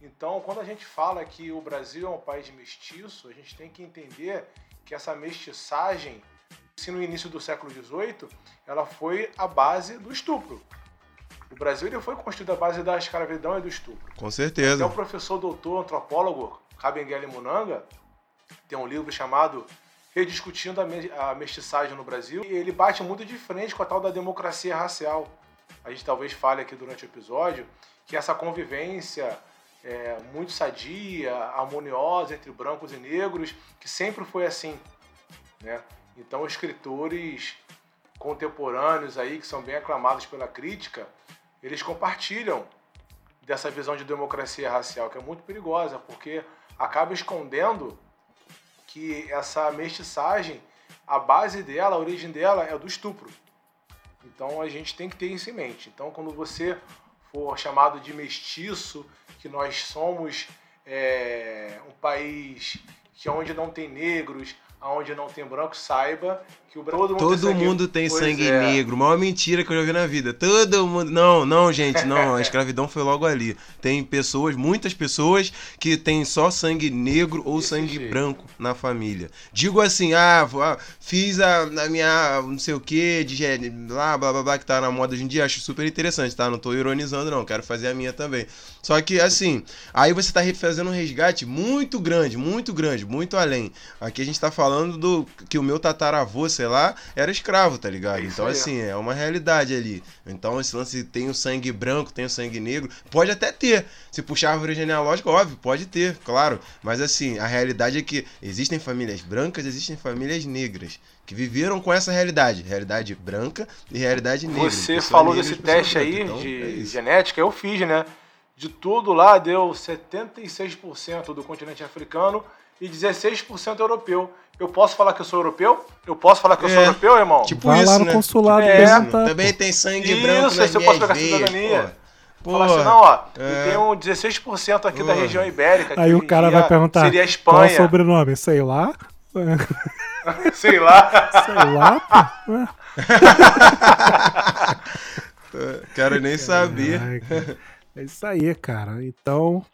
Então, quando a gente fala que o Brasil é um país mestiço, a gente tem que entender que essa mestiçagem, se no início do século XVIII, ela foi a base do estupro. O Brasil ele foi construído à base da escravidão e do estupro. Com Até certeza. o professor doutor antropólogo Kabengele Munanga tem um livro chamado Rediscutindo a Mestiçagem no Brasil e ele bate muito de frente com a tal da democracia racial. A gente talvez fale aqui durante o episódio que essa convivência é, muito sadia, harmoniosa entre brancos e negros, que sempre foi assim. Né? Então, escritores contemporâneos aí, que são bem aclamados pela crítica, eles compartilham dessa visão de democracia racial, que é muito perigosa, porque acaba escondendo que essa mestiçagem, a base dela, a origem dela é do estupro. Então a gente tem que ter isso em mente. Então quando você for chamado de mestiço, que nós somos é, um país que onde não tem negros, onde não tem brancos, saiba que o Brasil todo mundo Todo tem sangue- mundo tem Pois sangue é. negro. Maior mentira que eu já vi na vida. Todo mundo. Não, não, gente, não. A escravidão foi logo ali. Tem pessoas, muitas pessoas, que tem só sangue negro ou Desse sangue jeito. branco na família. Digo assim, ah, ah, fiz a, a minha não sei o que, de gene- blá, blá, blá, blá, que tá na moda hoje em dia. Acho super interessante, tá? Não tô ironizando, não. Quero fazer a minha também. Só que, assim, aí você tá fazendo um resgate muito grande, muito grande, muito além. Aqui a gente tá falando do que o meu tataravô, sei lá, era escravo, tá ligado? É então, assim, é uma realidade ali. Então, esse lance tem o sangue branco, tem o sangue negro, pode até ter. Se puxar a árvore genealógica, óbvio, pode ter, claro. Mas, assim, a realidade é que existem famílias brancas, existem famílias negras. Que viveram com essa realidade. Realidade branca e realidade negra. Você falou negra e desse teste branca. aí Então, é de isso. genética, eu fiz, né? De tudo lá deu 76% do continente africano e 16% europeu. Eu posso falar que eu sou europeu? Eu posso falar que eu sou É, europeu, irmão? tipo Vai isso, lá no né? consulado É. perguntar. Também tem sangue Isso, branco nas você pode minhas pegar veias, cidadania. pô. Falar assim, não, ó, é. eu tenho 16% aqui da Pô. região ibérica. que Aí o cara vai perguntar Seria a qual é o Espanha, sobrenome? Sei lá. sei lá. Sei lá, pô. Quero nem saber. É isso aí, cara. Então,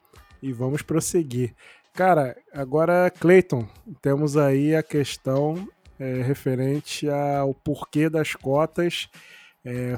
e vamos prosseguir. Cara, agora, Clayton, temos aí a questão é, referente ao porquê das cotas. É,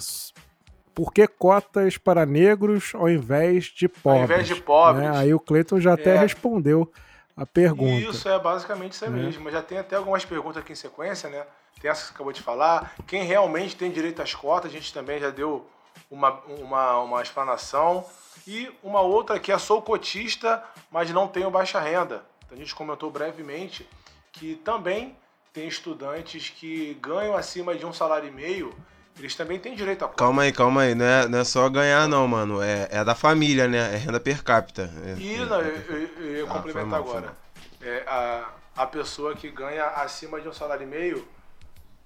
por que cotas para negros ao invés de pobres? invés de pobres. né? Aí o Clayton já até É. respondeu a pergunta. Isso é basicamente isso aí Né? mesmo. Já tem até algumas perguntas aqui em sequência, né? Tem essa que você acabou de falar. Quem realmente tem direito às cotas, a gente também já deu uma, uma, uma explanação. E uma outra que é sou cotista, mas não tenho baixa renda. Então, a gente comentou brevemente que também tem estudantes que ganham acima de um salário e meio eles também têm direito a cota. Calma aí, calma aí. Não é, não é só ganhar, não, mano. É, é da família, né? É renda per capita. É, E é- não, é- eu, eu, eu ia Ah, complementar mal, agora. É, a, a pessoa que ganha acima de um salário e meio,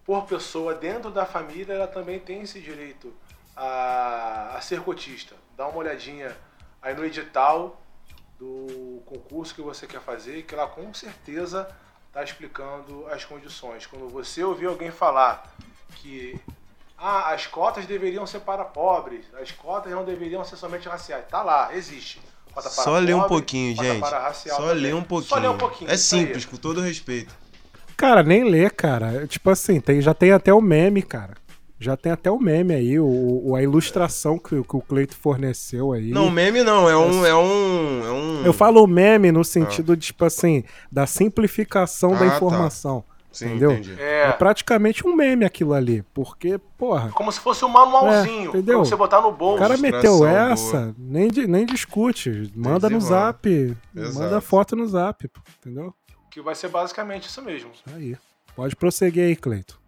por pessoa dentro da família, ela também tem esse direito a, a ser cotista. Dá uma olhadinha aí no edital do concurso que você quer fazer, que ela com certeza está explicando as condições. Quando você ouvir alguém falar que ah, as cotas deveriam ser para pobres, as cotas não deveriam ser somente raciais. Tá lá, existe. Cota para Só ler um pobre, pouquinho, gente. Só também. ler um pouquinho. Só ler um pouquinho. É aí. simples, com todo respeito. Cara, nem lê, cara. Tipo assim, tem, já tem até o meme, cara. Já tem até o meme aí, o, o- a ilustração que, o- que o Cleito forneceu aí. Não, meme não. É um. É um. É um... Eu falo meme no sentido de, tipo assim, da simplificação Ah, da tá. informação. Sim, entendeu? entendi. É. É, praticamente um meme aquilo ali. Porque, porra, como se fosse um manualzinho É, entendeu? pra você botar no o bolso. cara ilustração meteu essa, boa. nem, nem discute. Manda no zap. Exato. Manda foto no zap, entendeu? Que vai ser basicamente isso mesmo. Aí. Pode prosseguir aí, Cleito.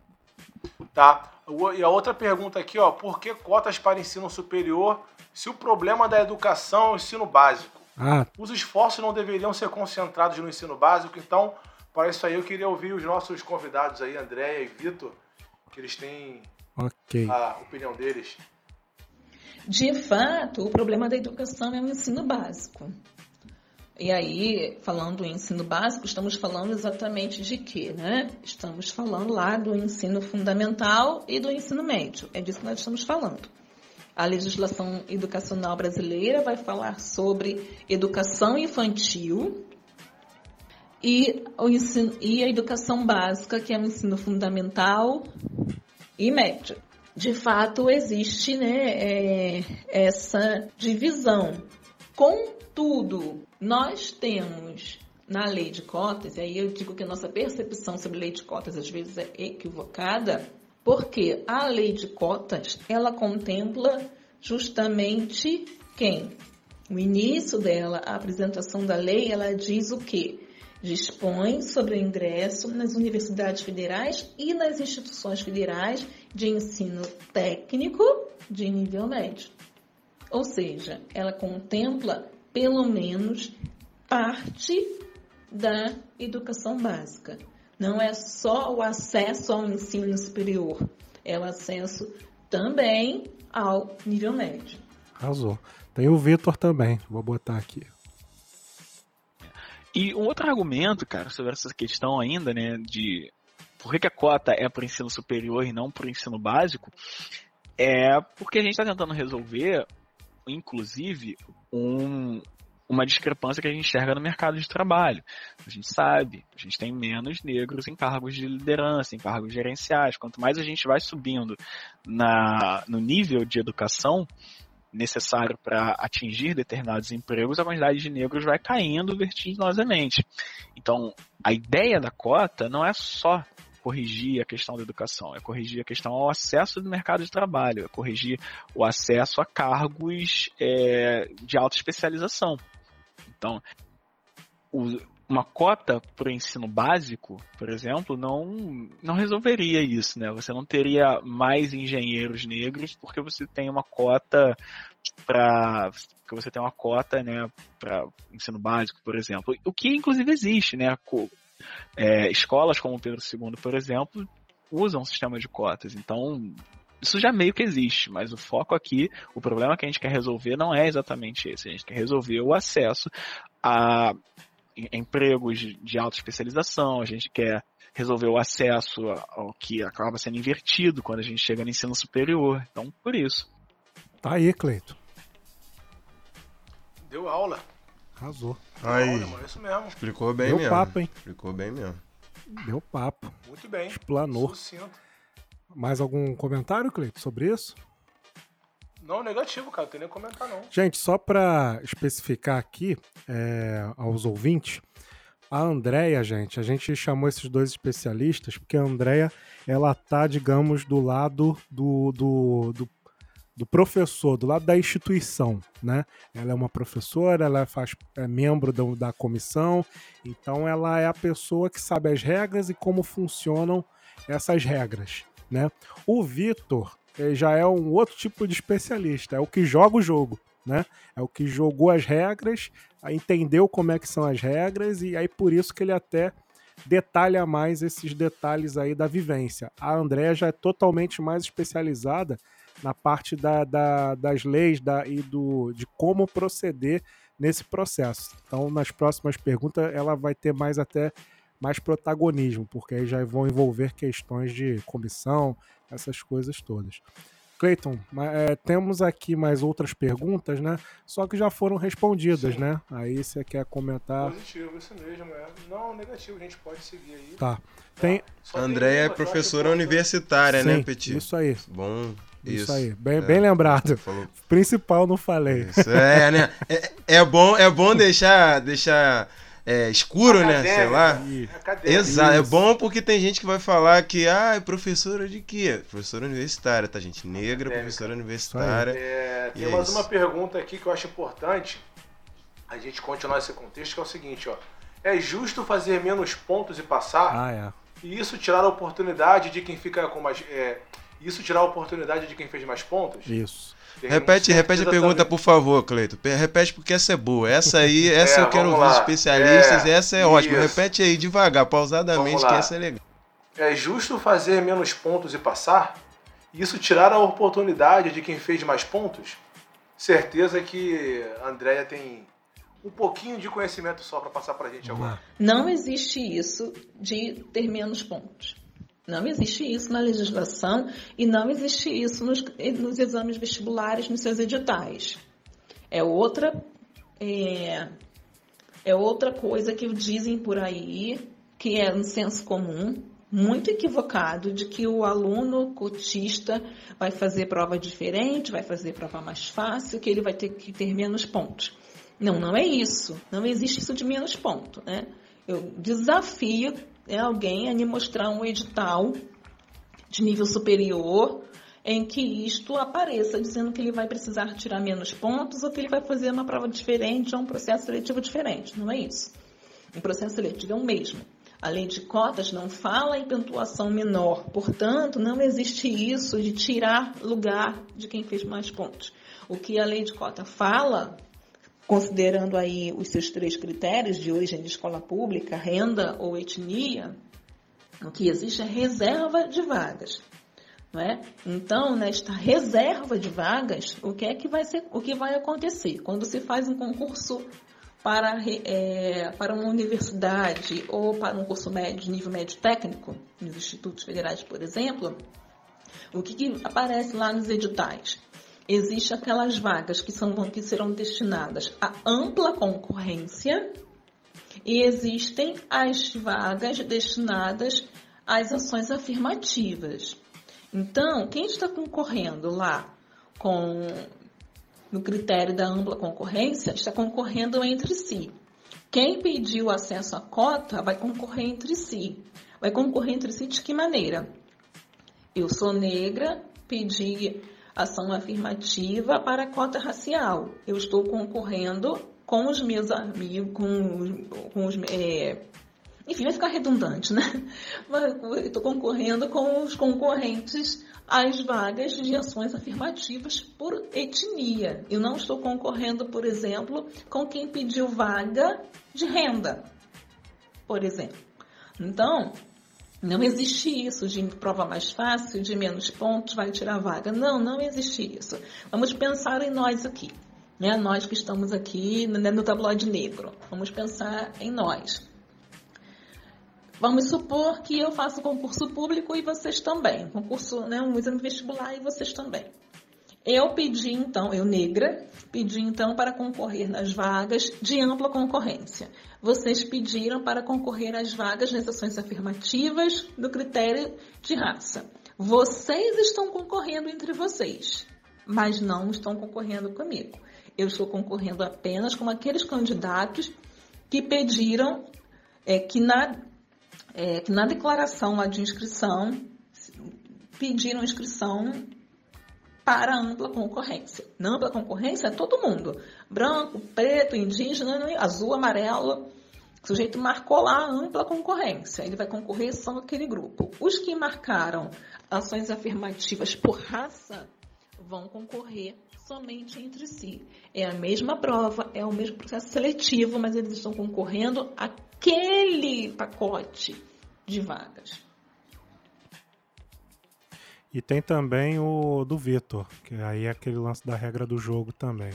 Tá? E a outra pergunta aqui, ó, por que cotas para ensino superior se o problema da educação é o ensino básico? Ah, Os esforços não deveriam ser concentrados no ensino básico, então, para isso aí eu queria ouvir os nossos convidados aí, Andréia e Vitor, que eles têm ok. a opinião deles. De fato, o problema da educação é o ensino básico. E aí, falando em ensino básico, estamos falando exatamente de quê, né? Estamos falando lá do ensino fundamental e do ensino médio. É disso que nós estamos falando. A legislação educacional brasileira vai falar sobre educação infantil e, o ensino, e a educação básica, que é o ensino fundamental e médio. De fato, existe né, é, essa divisão. Contudo, nós temos na lei de cotas, e aí eu digo que a nossa percepção sobre lei de cotas às vezes é equivocada, porque a lei de cotas ela contempla justamente quem? O início dela, a apresentação da lei, ela diz o quê? Dispõe sobre o ingresso nas universidades federais e nas instituições federais de ensino técnico de nível médio. Ou seja, ela contempla pelo menos parte da educação básica. Não é só o acesso ao ensino superior, é o acesso também ao nível médio. Arrasou. Tem o Vitor também. Vou botar aqui. E um outro argumento, cara, sobre essa questão ainda, né, de por que, que a cota é para o ensino superior e não para o ensino básico, é porque a gente está tentando resolver, inclusive, um, uma discrepância que a gente enxerga no mercado de trabalho. A gente sabe, a gente tem menos negros em cargos de liderança, em cargos gerenciais. Quanto mais a gente vai subindo na, no nível de educação, necessário para atingir determinados empregos, a quantidade de negros vai caindo vertiginosamente. Então, a ideia da cota não é só corrigir a questão da educação, é corrigir a questão ao acesso do mercado de trabalho, é corrigir o acesso a cargos é, de alta especialização. Então, o, uma cota para o ensino básico, por exemplo, não, não resolveria isso, né? Você não teria mais engenheiros negros porque você tem uma cota para que você tem uma cota, né, para ensino básico, por exemplo. O que inclusive existe, né? É, escolas como Pedro II, por exemplo, usam um sistema de cotas. Então, isso já meio que existe, mas o foco aqui, o problema que a gente quer resolver não é exatamente esse. A gente quer resolver o acesso a empregos de alta especialização, a gente quer resolver o acesso ao que acaba sendo invertido quando a gente chega no ensino superior. Então, por isso. Tá aí, Cleito. Deu aula. Arrasou. Aí, mano. Isso mesmo. explicou bem Deu mesmo. papo, hein? Explicou bem mesmo. Deu papo. Muito bem. Explanou. Sucinto. Mais algum comentário, Cleito, sobre isso? Não, negativo, cara. Não tem nem que comentar, não. Gente, só para especificar aqui é, aos ouvintes, a Andrea, gente, a gente chamou esses dois especialistas porque a Andrea, ela tá, digamos, do lado do, do, do, do professor, do lado da instituição, né? Ela é uma professora, ela faz, é membro da, da comissão, então ela é a pessoa que sabe as regras e como funcionam essas regras, né? O Vitor, já é um outro tipo de especialista, é o que joga o jogo, né? É o que jogou as regras, entendeu como é que são as regras e aí por isso que ele até detalha mais esses detalhes aí da vivência. A Andréa já é totalmente mais especializada na parte da, da, das leis da, e do, de como proceder nesse processo. Então, nas próximas perguntas, ela vai ter mais até mais protagonismo, porque aí já vão envolver questões de comissão, essas coisas todas. Cleiton, é, temos aqui mais outras perguntas, né? Só que já foram respondidas, Sim. né? Aí você quer comentar. Positivo, isso mesmo, é. Não, negativo, a gente pode seguir aí. Tá. Tem... Tá. André é professora universitária, né, Sim, né, Petit? Isso aí. Bom. Isso, isso aí, bem, é, bem lembrado. Principal não falei. Isso, é, né? É, é, bom, é bom deixar, deixar é, escuro, né? Sei lá. Exato. É bom porque tem gente que vai falar que, ah, é professora de quê? Professora universitária, tá, gente? Negra, Acadêmica. professora universitária. É, tem mais uma pergunta aqui que eu acho importante a gente continuar esse contexto, que é o seguinte, ó. É justo fazer menos pontos e passar? Ah, é. E isso tirar a oportunidade de quem fica com mais. É, isso tirar a oportunidade de quem fez mais pontos? Isso. repete, repete a pergunta, também. por favor, Cleito. Repete porque essa é boa. Essa aí, essa é, eu quero ouvir os especialistas. É, essa é ótima. Repete aí devagar, pausadamente, que essa é legal. É justo fazer menos pontos e passar? Isso tirar a oportunidade de quem fez mais pontos? Certeza que a Andrea tem um pouquinho de conhecimento só para passar para a gente agora. Não existe isso de ter menos pontos. Não existe isso na legislação e não existe isso nos, nos exames vestibulares, nos seus editais. É outra, é, é outra coisa que dizem por aí, que é um senso comum, muito equivocado, de que o aluno cotista vai fazer prova diferente, vai fazer prova mais fácil, que ele vai ter que ter menos pontos. Não, não é isso. Não existe isso de menos ponto, né? Eu desafio é alguém a me mostrar um edital de nível superior em que isto apareça, dizendo que ele vai precisar tirar menos pontos ou que ele vai fazer uma prova diferente ou um processo seletivo diferente. Não é isso. O processo seletivo é o mesmo. A lei de cotas não fala em pontuação menor, portanto, não existe isso de tirar lugar de quem fez mais pontos. O que a lei de cota fala considerando aí os seus três critérios de origem de escola pública, renda ou etnia, o que existe é reserva de vagas. Não é? Então, nesta reserva de vagas, o que é que vai ser, o que vai acontecer quando se faz um concurso para, é, para uma universidade ou para um curso médio, nível médio técnico, nos institutos federais, por exemplo, o que, que aparece lá nos editais? Existem aquelas vagas que, são, que serão destinadas a ampla concorrência e existem as vagas destinadas às ações afirmativas. Então, quem está concorrendo lá com no critério da ampla concorrência está concorrendo entre si. Quem pediu acesso à cota vai concorrer entre si. Vai concorrer entre si de que maneira? Eu sou negra, pedi ação afirmativa para a cota racial. Eu estou concorrendo com os meus amigos, com, com os. É, enfim, vai ficar redundante, né? Estou concorrendo com os concorrentes às vagas de ações afirmativas por etnia. Eu não estou concorrendo, por exemplo, com quem pediu vaga de renda, por exemplo. Então, não existe isso de prova mais fácil, de menos pontos, vai tirar vaga. Não, não existe isso. Vamos pensar em nós aqui. Né? Nós que estamos aqui né, no tabloide negro. Vamos pensar em nós. Vamos supor que eu faço concurso público e vocês também. Concurso, né, um exame vestibular e vocês também. Eu pedi então, eu negra, pedi então para concorrer nas vagas de ampla concorrência. Vocês pediram para concorrer às vagas nas ações afirmativas do critério de raça. Vocês estão concorrendo entre vocês, mas não estão concorrendo comigo. Eu estou concorrendo apenas com aqueles candidatos que pediram é, que, na, é, que na declaração lá de inscrição pediram inscrição para ampla concorrência. Na ampla concorrência é todo mundo. Branco, preto, indígena, azul, amarelo, O sujeito marcou lá a ampla concorrência, ele vai concorrer só aquele grupo. Os que marcaram ações afirmativas por raça vão concorrer somente entre si. É a mesma prova, é o mesmo processo seletivo, mas eles estão concorrendo aquele pacote de vagas. E tem também o do Vitor, que aí é aquele lance da regra do jogo também.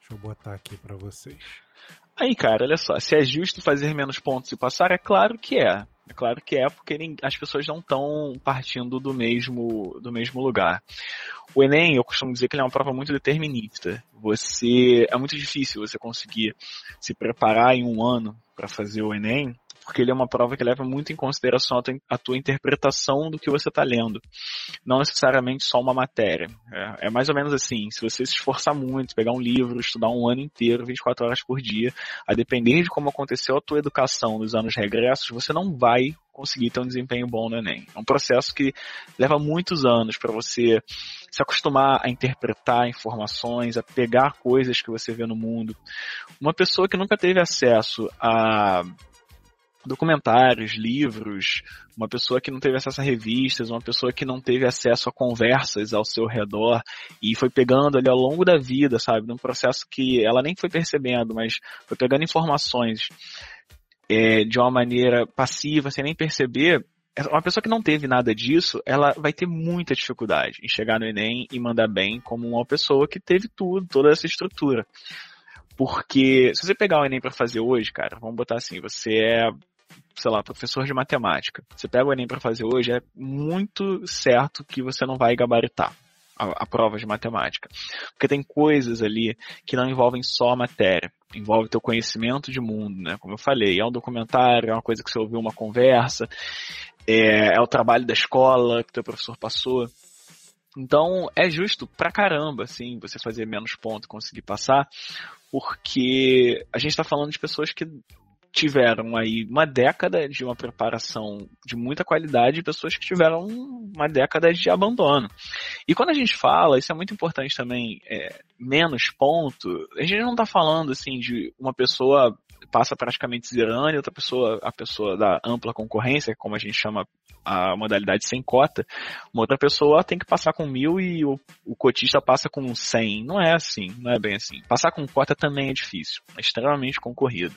Deixa eu botar aqui para vocês. Aí, cara, olha só, se é justo fazer menos pontos e passar, é claro que é. É claro que é, porque as pessoas não estão partindo do mesmo, do mesmo lugar. O Enem, eu costumo dizer que ele é uma prova muito determinista. Você é muito difícil você conseguir se preparar em um ano para fazer o Enem porque ele é uma prova que leva muito em consideração a tua, a tua interpretação do que você está lendo. Não necessariamente só uma matéria. É, é, mais ou menos assim, se você se esforçar muito, pegar um livro, estudar um ano inteiro, 24 horas por dia, a depender de como aconteceu a tua educação nos anos regressos, você não vai conseguir ter um desempenho bom no Enem. É um processo que leva muitos anos para você se acostumar a interpretar informações, a pegar coisas que você vê no mundo. Uma pessoa que nunca teve acesso a documentários, livros, uma pessoa que não teve acesso a revistas, uma pessoa que não teve acesso a conversas ao seu redor e foi pegando ali ao longo da vida, sabe, num processo que ela nem foi percebendo, mas foi pegando informações é, de uma maneira passiva, sem nem perceber. Uma pessoa que não teve nada disso, ela vai ter muita dificuldade em chegar no Enem e mandar bem como uma pessoa que teve tudo, toda essa estrutura. Porque se você pegar o Enem para fazer hoje, cara, vamos botar assim, você é sei lá, professor de matemática, você pega o Enem para fazer hoje, é muito certo que você não vai gabaritar a, a, prova de matemática. Porque tem coisas ali que não envolvem só a matéria, envolve teu conhecimento de mundo, né? Como eu falei, é um documentário, é uma coisa que você ouviu uma conversa, é, é o trabalho da escola que teu professor passou. Então, é justo pra caramba, assim, você fazer menos pontos e conseguir passar, porque a gente está falando de pessoas que tiveram aí uma década de uma preparação de muita qualidade e pessoas que tiveram uma década de abandono. E quando a gente fala, isso é muito importante também, é, menos ponto, a gente não está falando assim de uma pessoa passa praticamente zerando outra pessoa, a pessoa da ampla concorrência, como a gente chama a modalidade sem cota, uma outra pessoa tem que passar com mil e o, o cotista passa com cem. Não é assim, não é bem assim. Passar com cota também é difícil, é extremamente concorrido.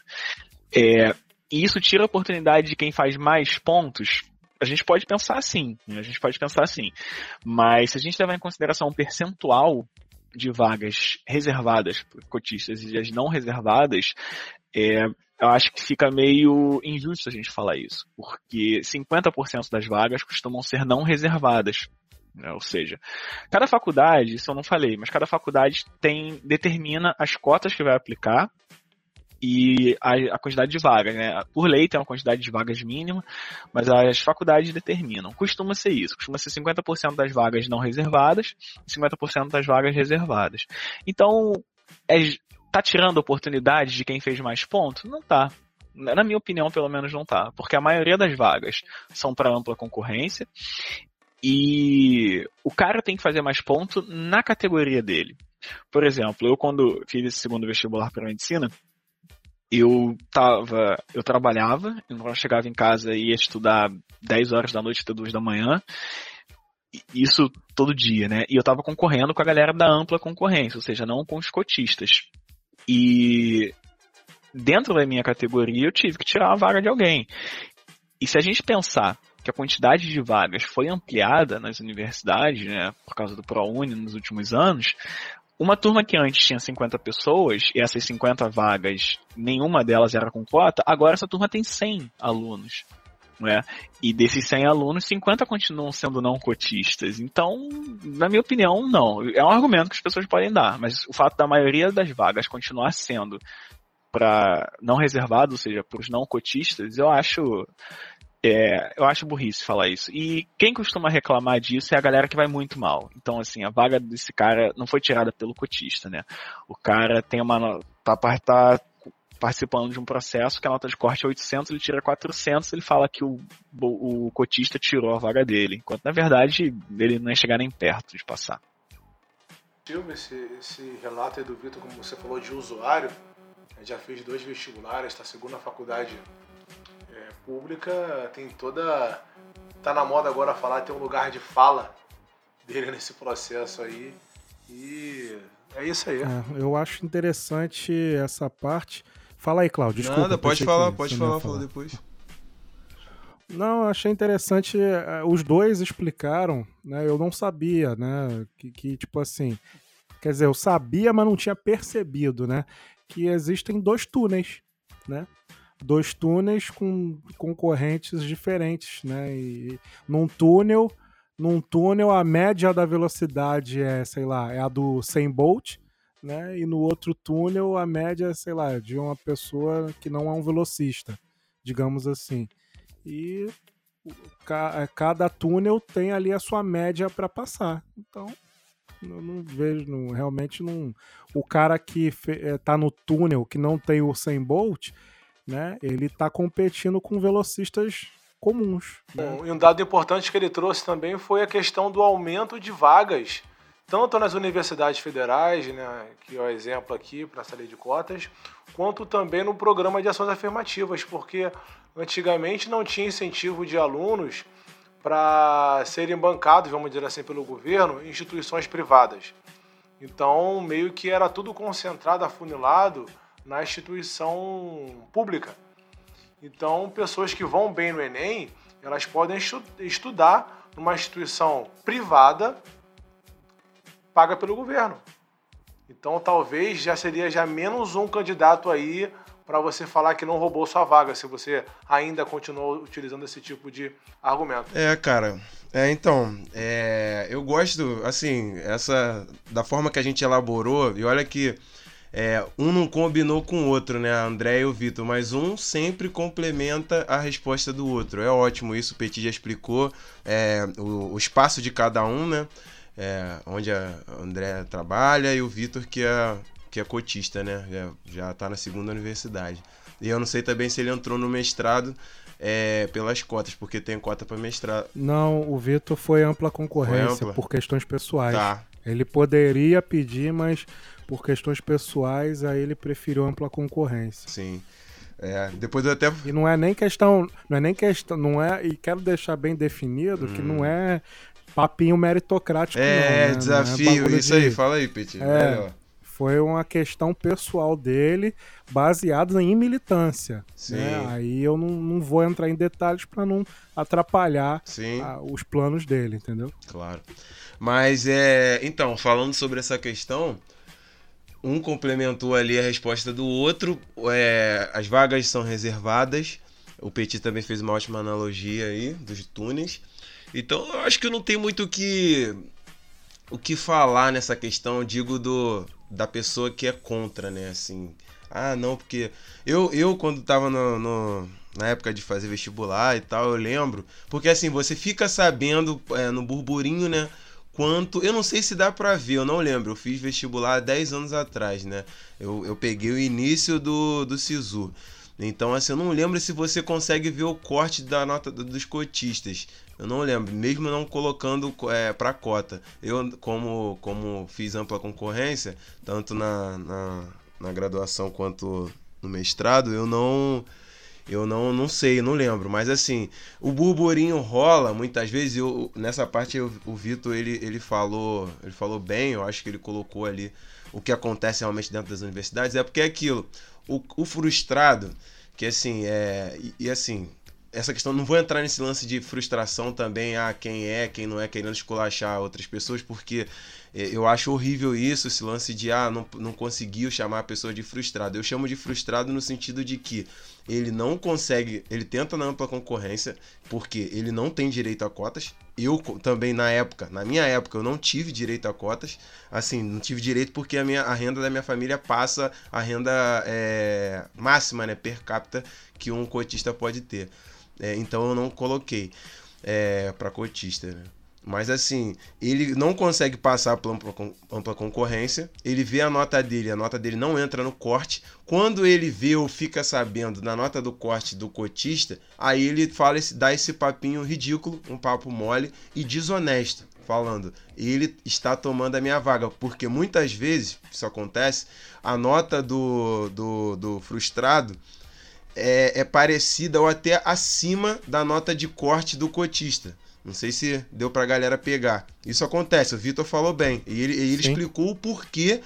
É, e isso tira a oportunidade de quem faz mais pontos. A gente pode pensar assim, né? a gente pode pensar assim. Mas se a gente levar em consideração um percentual de vagas reservadas por cotistas e as não reservadas, é, eu acho que fica meio injusto a gente falar isso, porque 50% das vagas costumam ser não reservadas. Né? Ou seja, cada faculdade, isso eu não falei, mas cada faculdade tem determina as cotas que vai aplicar e a, a, quantidade de vagas, né? Por lei tem uma quantidade de vagas mínima, mas as faculdades determinam. Costuma ser isso, costuma ser 50% das vagas não reservadas e 50% das vagas reservadas. Então, é, tá tirando oportunidade de quem fez mais pontos? Não tá. Na minha opinião, pelo menos não tá, porque a maioria das vagas são para ampla concorrência e o cara tem que fazer mais ponto na categoria dele. Por exemplo, eu quando fiz esse segundo vestibular para medicina, eu tava, eu trabalhava, eu chegava em casa e ia estudar 10 horas da noite até 2 da manhã, isso todo dia, né? E eu tava concorrendo com a galera da ampla concorrência, ou seja, não com os cotistas. E dentro da minha categoria eu tive que tirar a vaga de alguém. E se a gente pensar que a quantidade de vagas foi ampliada nas universidades, né, por causa do ProUni nos últimos anos, uma turma que antes tinha 50 pessoas, e essas 50 vagas, nenhuma delas era com cota, agora essa turma tem 100 alunos. Né? E desses 100 alunos, 50 continuam sendo não cotistas. Então, na minha opinião, não. É um argumento que as pessoas podem dar, mas o fato da maioria das vagas continuar sendo para não reservado, ou seja, para os não cotistas, eu acho é, eu acho burrice falar isso. E quem costuma reclamar disso é a galera que vai muito mal. Então, assim, a vaga desse cara não foi tirada pelo cotista, né? O cara tem uma. tá, tá participando de um processo que a nota de corte é 800, ele tira 400, ele fala que o, o, o cotista tirou a vaga dele. Enquanto, na verdade, ele não ia chegar nem perto de passar. Esse, esse relato aí do Vitor, como você falou, de usuário, já fez dois vestibulares, está segunda faculdade é, pública, tem toda. Tá na moda agora falar, tem um lugar de fala dele nesse processo aí. E é isso aí. É, eu acho interessante essa parte. Fala aí, Claudio. Desculpa, Nada, pode falar, que pode falar, fala depois. Não, eu achei interessante. eh, Os dois explicaram, né? Eu não sabia, né? Que, que, tipo assim. Quer dizer, eu sabia, mas não tinha percebido, né? Que existem dois túneis, né? Dois túneis com concorrentes diferentes, né? E num túnel, num túnel a média da velocidade é, sei lá, é a do 100 Bolt, né? E no outro túnel a média, sei lá, de uma pessoa que não é um velocista, digamos assim. E ca- cada túnel tem ali a sua média para passar. Então, eu não vejo, não- realmente não. O cara que fe- eh, tá no túnel que não tem o 100 Bolt, né? Ele tá competindo com velocistas comuns. né? E um dado importante que ele trouxe também foi a questão do aumento de vagas, tanto nas universidades federais, né, que é o exemplo aqui para essa lei de cotas, quanto também no programa de ações afirmativas, porque antigamente não tinha incentivo de alunos para serem bancados, vamos dizer assim, pelo governo, em instituições privadas. Então, meio que era tudo concentrado, afunilado na instituição pública. Então, pessoas que vão bem no Enem, elas podem estu- estudar numa instituição privada paga pelo governo. Então, talvez já seria já menos um candidato aí para você falar que não roubou sua vaga, se você ainda continuou utilizando esse tipo de argumento. É, cara. É, então, é, eu gosto, assim, essa da forma que a gente elaborou, e olha que é, um não combinou com o outro, né, a André e o Vitor, mas um sempre complementa a resposta do outro. É ótimo isso, o Petit já explicou é, o, o espaço de cada um, né, é, onde a André trabalha e o Vitor que é, que é cotista, né, já, já tá na segunda universidade. E eu não sei também se ele entrou no mestrado é, pelas cotas, porque tem cota para mestrado. Não, o Vitor foi ampla concorrência ampla? por questões pessoais. Tá. Ele poderia pedir, mas por questões pessoais, aí ele preferiu ampla concorrência. Sim. É, depois eu até. E não é nem questão, não é nem questão, não é, e quero deixar bem definido que não é papinho meritocrático não, Hum. É, né? Não é desafio, bagulho isso aí, de- fala aí, Petit. É. Foi uma questão pessoal dele, baseada em militância. Sim. né? Aí eu não, não vou entrar em detalhes para não atrapalhar ah, os planos dele, entendeu? Claro. Mas é. Então, falando sobre essa questão, um complementou ali a resposta do outro. É, as vagas são reservadas. O Petit também fez uma ótima analogia aí dos túneis. Então eu acho que não tem muito o que o que falar nessa questão, digo do da pessoa que é contra, né? Assim, ah, não, porque eu, eu quando tava no, no- na época de fazer vestibular e tal, eu lembro, porque assim, você fica sabendo é, no burburinho, né? Quanto, eu não sei se dá pra ver, eu não lembro. Eu fiz vestibular há 10 anos atrás, né? Eu, eu peguei o início do, do SISU. Então, assim, eu não lembro se você consegue ver o corte da nota do- dos cotistas. Eu não lembro, mesmo não colocando é, para cota. Eu, como, como fiz ampla concorrência, tanto na, na, na graduação quanto no mestrado, eu não. Eu não, não sei, não lembro, mas assim, o burburinho rola muitas vezes. Eu, nessa parte eu- o Vitor ele, ele falou, ele falou bem. Eu acho que ele colocou ali o que acontece realmente dentro das universidades. É porque é aquilo, o, o frustrado, que assim é e, e, assim essa questão, não vou entrar nesse lance de frustração também, ah, quem é, quem não é, querendo esculachar outras pessoas, porque eh, eu acho horrível isso, esse lance de, ah, não, não conseguiu chamar a pessoa de frustrado. Eu chamo de frustrado no sentido de que ele não consegue, ele tenta na ampla concorrência, porque ele não tem direito a cotas. Eu também, na época, na minha época, eu não tive direito a cotas. Assim, não tive direito porque a, minha, a renda da minha família passa a renda eh, máxima, né, per capita, que um cotista pode ter. É, então eu não coloquei é, para cotista, né? Mas assim, ele não consegue passar por ampla, ampla concorrência. Ele vê a nota dele, a nota dele não entra no corte. Quando ele vê ou fica sabendo da nota do corte do cotista, aí ele fala dá esse papinho ridículo, um papo mole e desonesto. falando, ele está tomando a minha vaga, porque muitas vezes, isso acontece, a nota do, do, do frustrado é, é parecida ou até acima da nota de corte do cotista. Não sei se deu pra galera pegar. Isso acontece, o Vitor falou bem. E ele, ele explicou o porquê,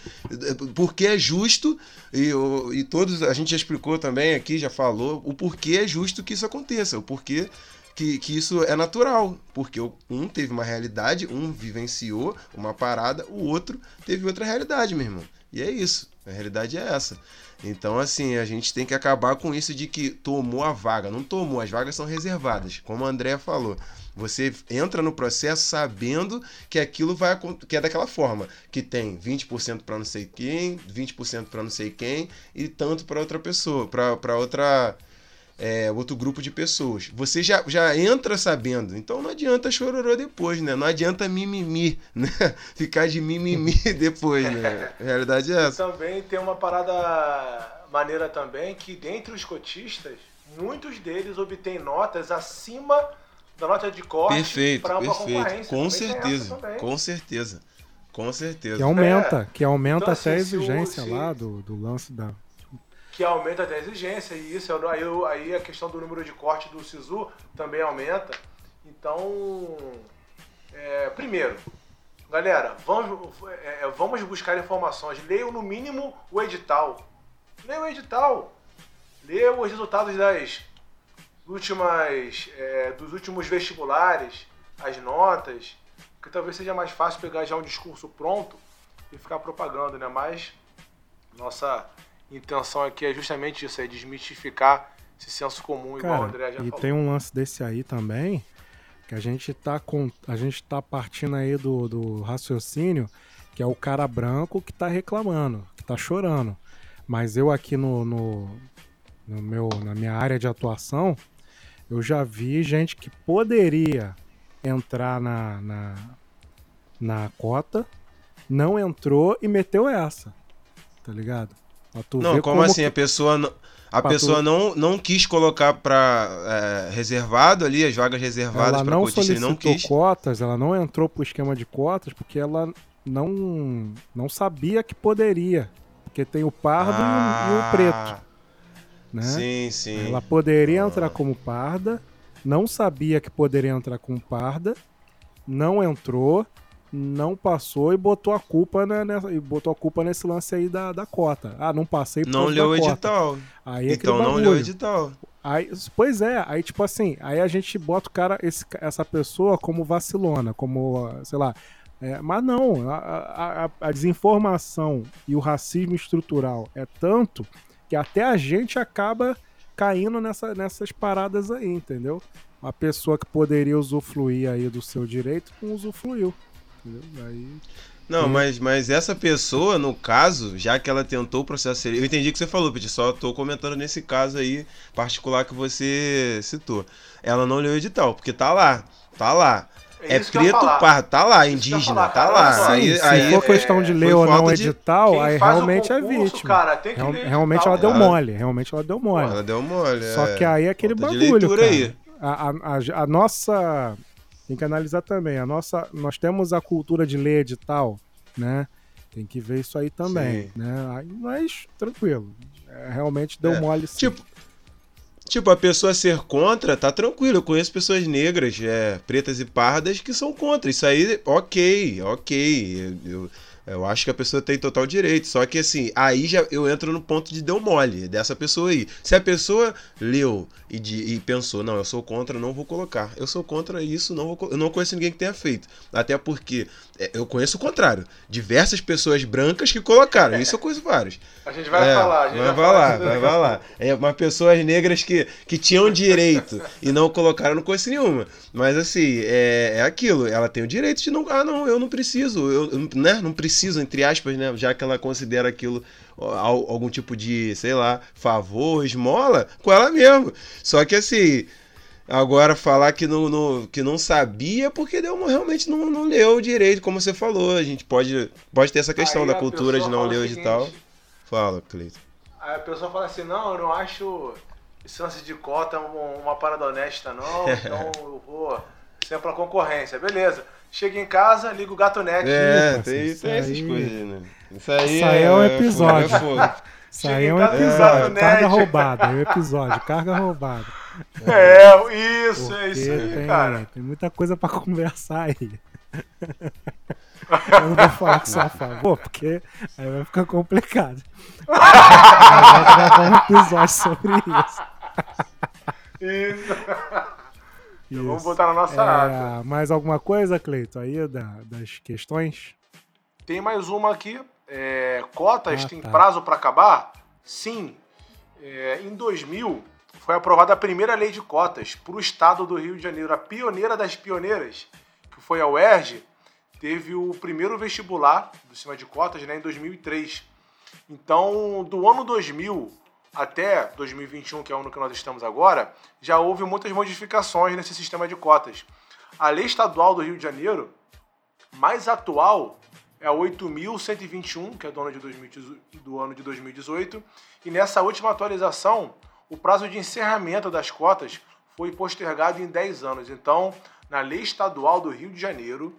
porque é justo, e, e todos, a gente já explicou também aqui, já falou, o porquê é justo que isso aconteça, o porquê que, que isso é natural. Porque um teve uma realidade, um vivenciou uma parada, o outro teve outra realidade, meu irmão. E é isso, a realidade é essa. Então, assim, a gente tem que acabar com isso de que tomou a vaga. Não tomou, as vagas são reservadas, como a Andrea falou. Você entra no processo sabendo que aquilo vai que é daquela forma, que tem 20% para não sei quem, 20% para não sei quem e tanto para outra pessoa, para outra é, outro grupo de pessoas. Você já, já entra sabendo. Então não adianta chororô depois, né? Não adianta mimimi, né? Ficar de mimimi depois, né? A realidade é essa. Também tem uma parada maneira também que dentre os cotistas, muitos deles obtêm notas acima da nota de corte perfeito, para uma perfeito. concorrência. Com certeza, com certeza. Com certeza. Que aumenta, É. que aumenta Então, até a assim, o- exigência se- lá do, do lance da. que aumenta até a exigência, e isso aí, o- aí a questão do número de corte do SISU também aumenta. Então, é, primeiro, galera, vamos, é, é, vamos buscar informações. Leiam no mínimo o edital. Leiam o edital. Leiam os resultados das últimas, é, dos últimos vestibulares, as notas, que talvez seja mais fácil pegar já um discurso pronto e ficar propagando, né? Mas nossa intenção aqui é justamente isso, é desmistificar esse senso comum, igual o Cara, André já e falou. tem um lance desse aí também, que a gente tá com. A gente tá partindo aí do, do raciocínio, que é o cara branco que tá reclamando, que tá chorando. Mas eu aqui no, no, no meu, na minha área de atuação, eu já vi gente que poderia entrar na, na, na cota, não entrou e meteu essa. Tá ligado? Não, ver como, assim? que- A pessoa, não- a Pra pessoa tu- não, não quis colocar para reservado ali, as vagas reservadas para cotista, ele não quis. cotas, ela não entrou pro esquema de cotas porque ela não, não sabia que poderia. Porque tem o pardo e o- e, o, preto, né? Ah, Sim, sim. Ela poderia entrar como parda, não sabia que poderia entrar como parda, não entrou, não passou e botou a culpa né, nessa- e botou a culpa nesse lance aí da, da cota. Ah, não passei por Não leu o edital. Aí é Então não leu o edital. Aí, pois é, aí tipo assim, aí a gente bota o cara, esse, essa pessoa como vacilona, como, ah, sei lá. é, mas não, a- a- a desinformação e o racismo estrutural é tanto que até a gente acaba caindo nessa, nessas paradas aí, entendeu? Uma pessoa que poderia usufruir aí do seu direito não usufruiu. Entendeu? Aí, Não, Sim. mas, mas essa pessoa, no caso, já que ela tentou o processo seletivo. Eu entendi o que você falou, Peti, só tô comentando nesse caso aí particular que você citou. Ela não leu o edital, porque tá lá. Tá lá. É, ia preto pardo, tá lá, indígena, falar, tá lá. só. Aí, se aí, for questão de é, ler ou não de- edital, Quem aí realmente é concurso, vítima. Cara, tem que Real- ler realmente edital, ela deu mole, realmente ela deu mole. Ela deu mole. Só é. que aí é aquele Falta bagulho, leitura cara. aí. A, a, a- a nossa. Tem que analisar também. A nossa, nós temos a cultura de ler edital, né? Tem que ver isso aí também, Sim. né? Mas tranquilo. É, realmente deu É, mole sim. Tipo, tipo, a pessoa ser contra, tá tranquilo. Eu conheço pessoas negras, é, pretas e pardas, que são contra. Isso aí, ok, ok. Eu, eu, eu acho que a pessoa tem total direito. Só que assim, aí já eu entro no ponto de deu mole dessa pessoa aí. Se a pessoa leu e, de- e pensou, não, eu sou contra, não vou colocar. Eu sou contra isso, não vou, eu não conheço ninguém que tenha feito. Até porque é, eu conheço o contrário. Diversas pessoas brancas que colocaram. Isso eu conheço vários. A gente vai É, falar, a gente vai vai falar, falar. vai falar. É, mas pessoas negras que, que tinham direito e não colocaram, não conheço nenhuma. Mas assim, é, é aquilo, ela tem o direito de não. Ah, não, eu não preciso, eu, eu, né, não preciso, entre aspas, né? Já que ela considera aquilo algum tipo de, sei lá, favor, esmola, com ela mesmo. Só que assim. Agora, falar que não, não- que não sabia, porque deu, uma- realmente não, não leu direito, como você falou. A gente pode, pode ter essa questão Aí da a cultura de não ler o seguinte, Fala, Cleiton. Aí a pessoa fala assim, não, eu não acho esse lance de cota uma, uma parada honesta, não, então eu vou sempre pra concorrência. Beleza. Chega em casa, liga o gato net. É, Ih, tem, isso tem essas aí- coisas, né? Isso aí, Isso aí é um episódio. fogo, é fogo. Isso aí é um episódio. né? Carga roubada. É um episódio. Carga roubada. É, isso, é isso Porque aí, tem, cara. tem muita coisa pra conversar aí. Eu não vou falar que sou a favor, porque aí vai ficar complicado. Mas vai gravar um episódio sobre isso. Isso. Vamos Isso. botar na nossa ata. É, mais alguma coisa, Cleito, aí da- das questões? Tem mais uma aqui. É, cotas Ah, tem tá. prazo para acabar? Sim. É, em 2000 foi aprovada a primeira lei de cotas para o estado do Rio de Janeiro. A pioneira das pioneiras, que foi a UERJ, teve o primeiro vestibular do sistema de cotas né, em 2003. Então, do ano 2000 até 2021, que é o ano que nós estamos agora, já houve muitas modificações nesse sistema de cotas. A lei estadual do Rio de Janeiro, mais atual, é a 8.121, que é do ano, de 2018, do ano de 2018, e nessa última atualização, o prazo de encerramento das cotas foi postergado em 10 anos. Então, na lei estadual do Rio de Janeiro,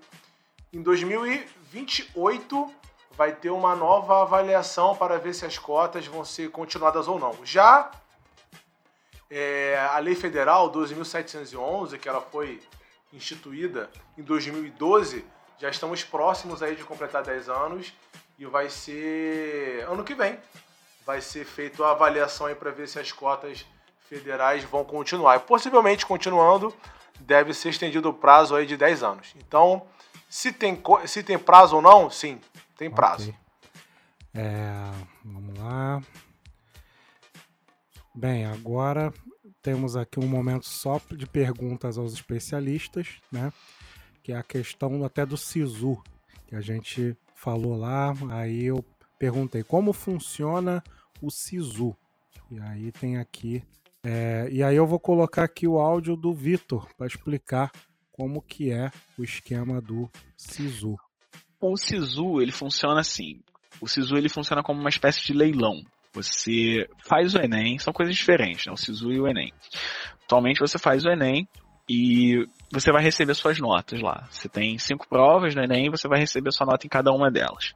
em 2028 vai ter uma nova avaliação para ver se as cotas vão ser continuadas ou não. Já é, a lei federal 12.711, que ela foi instituída em 2012, já estamos próximos aí de completar 10 anos e vai ser ano que vem. Vai ser feita a avaliação aí para ver se as cotas federais vão continuar. E possivelmente continuando, deve ser estendido o prazo aí de 10 anos. Então, se tem, se tem prazo ou não, sim, tem prazo. Ok. É, vamos lá. Bem, agora temos aqui um momento só de perguntas aos especialistas, né? Que é a questão até do SISU, que a gente falou lá. Aí eu perguntei como funciona o SISU. E aí tem aqui. é, e aí eu vou colocar aqui o áudio do Vitor para explicar como que é o esquema do SISU. O Sisu, ele funciona assim. O Sisu, ele funciona como uma espécie de leilão. Você faz o Enem, são coisas diferentes, né? O Sisu e o Enem. Atualmente você faz o Enem e você vai receber suas notas lá. Você tem cinco provas no Enem e você vai receber sua nota em cada uma delas.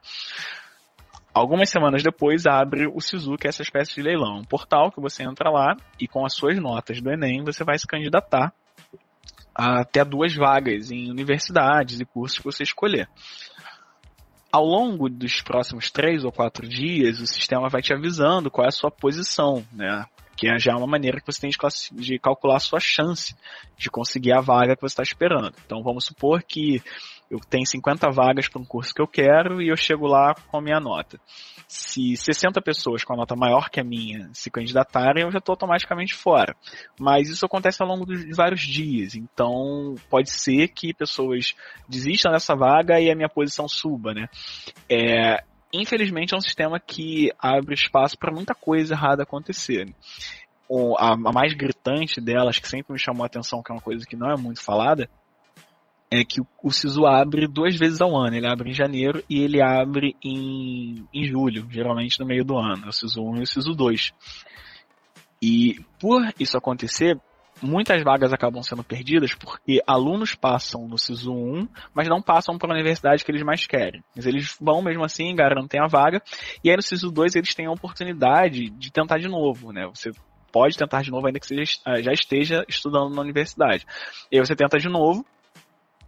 Algumas semanas depois abre o Sisu, que é essa espécie de leilão. Um portal que você entra lá e com as suas notas do Enem você vai se candidatar até duas vagas em universidades e cursos que você escolher ao longo dos próximos três ou quatro dias, o sistema vai te avisando qual é a sua posição, né? Que é já uma maneira que você tem de, de calcular a sua chance de conseguir a vaga que você está esperando. Então vamos supor que eu tenho 50 vagas para um curso que eu quero e eu chego lá com a minha nota. Se 60 pessoas com a nota maior que a minha se candidatarem, eu já estou automaticamente fora. Mas isso acontece ao longo de vários dias. Então pode ser que pessoas desistam dessa vaga e a minha posição suba, né? É, infelizmente é um sistema que abre espaço para muita coisa errada acontecer. A mais gritante delas, que sempre me chamou a atenção, que é uma coisa que não é muito falada, é que o, SISU abre duas vezes ao ano. Ele abre em janeiro e ele abre em, em julho, geralmente no meio do ano. É o SISU 1 e o SISU 2. E por isso acontecer, muitas vagas acabam sendo perdidas porque alunos passam no SISU 1, mas não passam para a universidade que eles mais querem. Mas eles vão mesmo assim, garantem a vaga, e aí no SISU 2 eles têm a oportunidade de tentar de novo, né? Você pode tentar de novo ainda que você já esteja estudando na universidade. E aí você tenta de novo,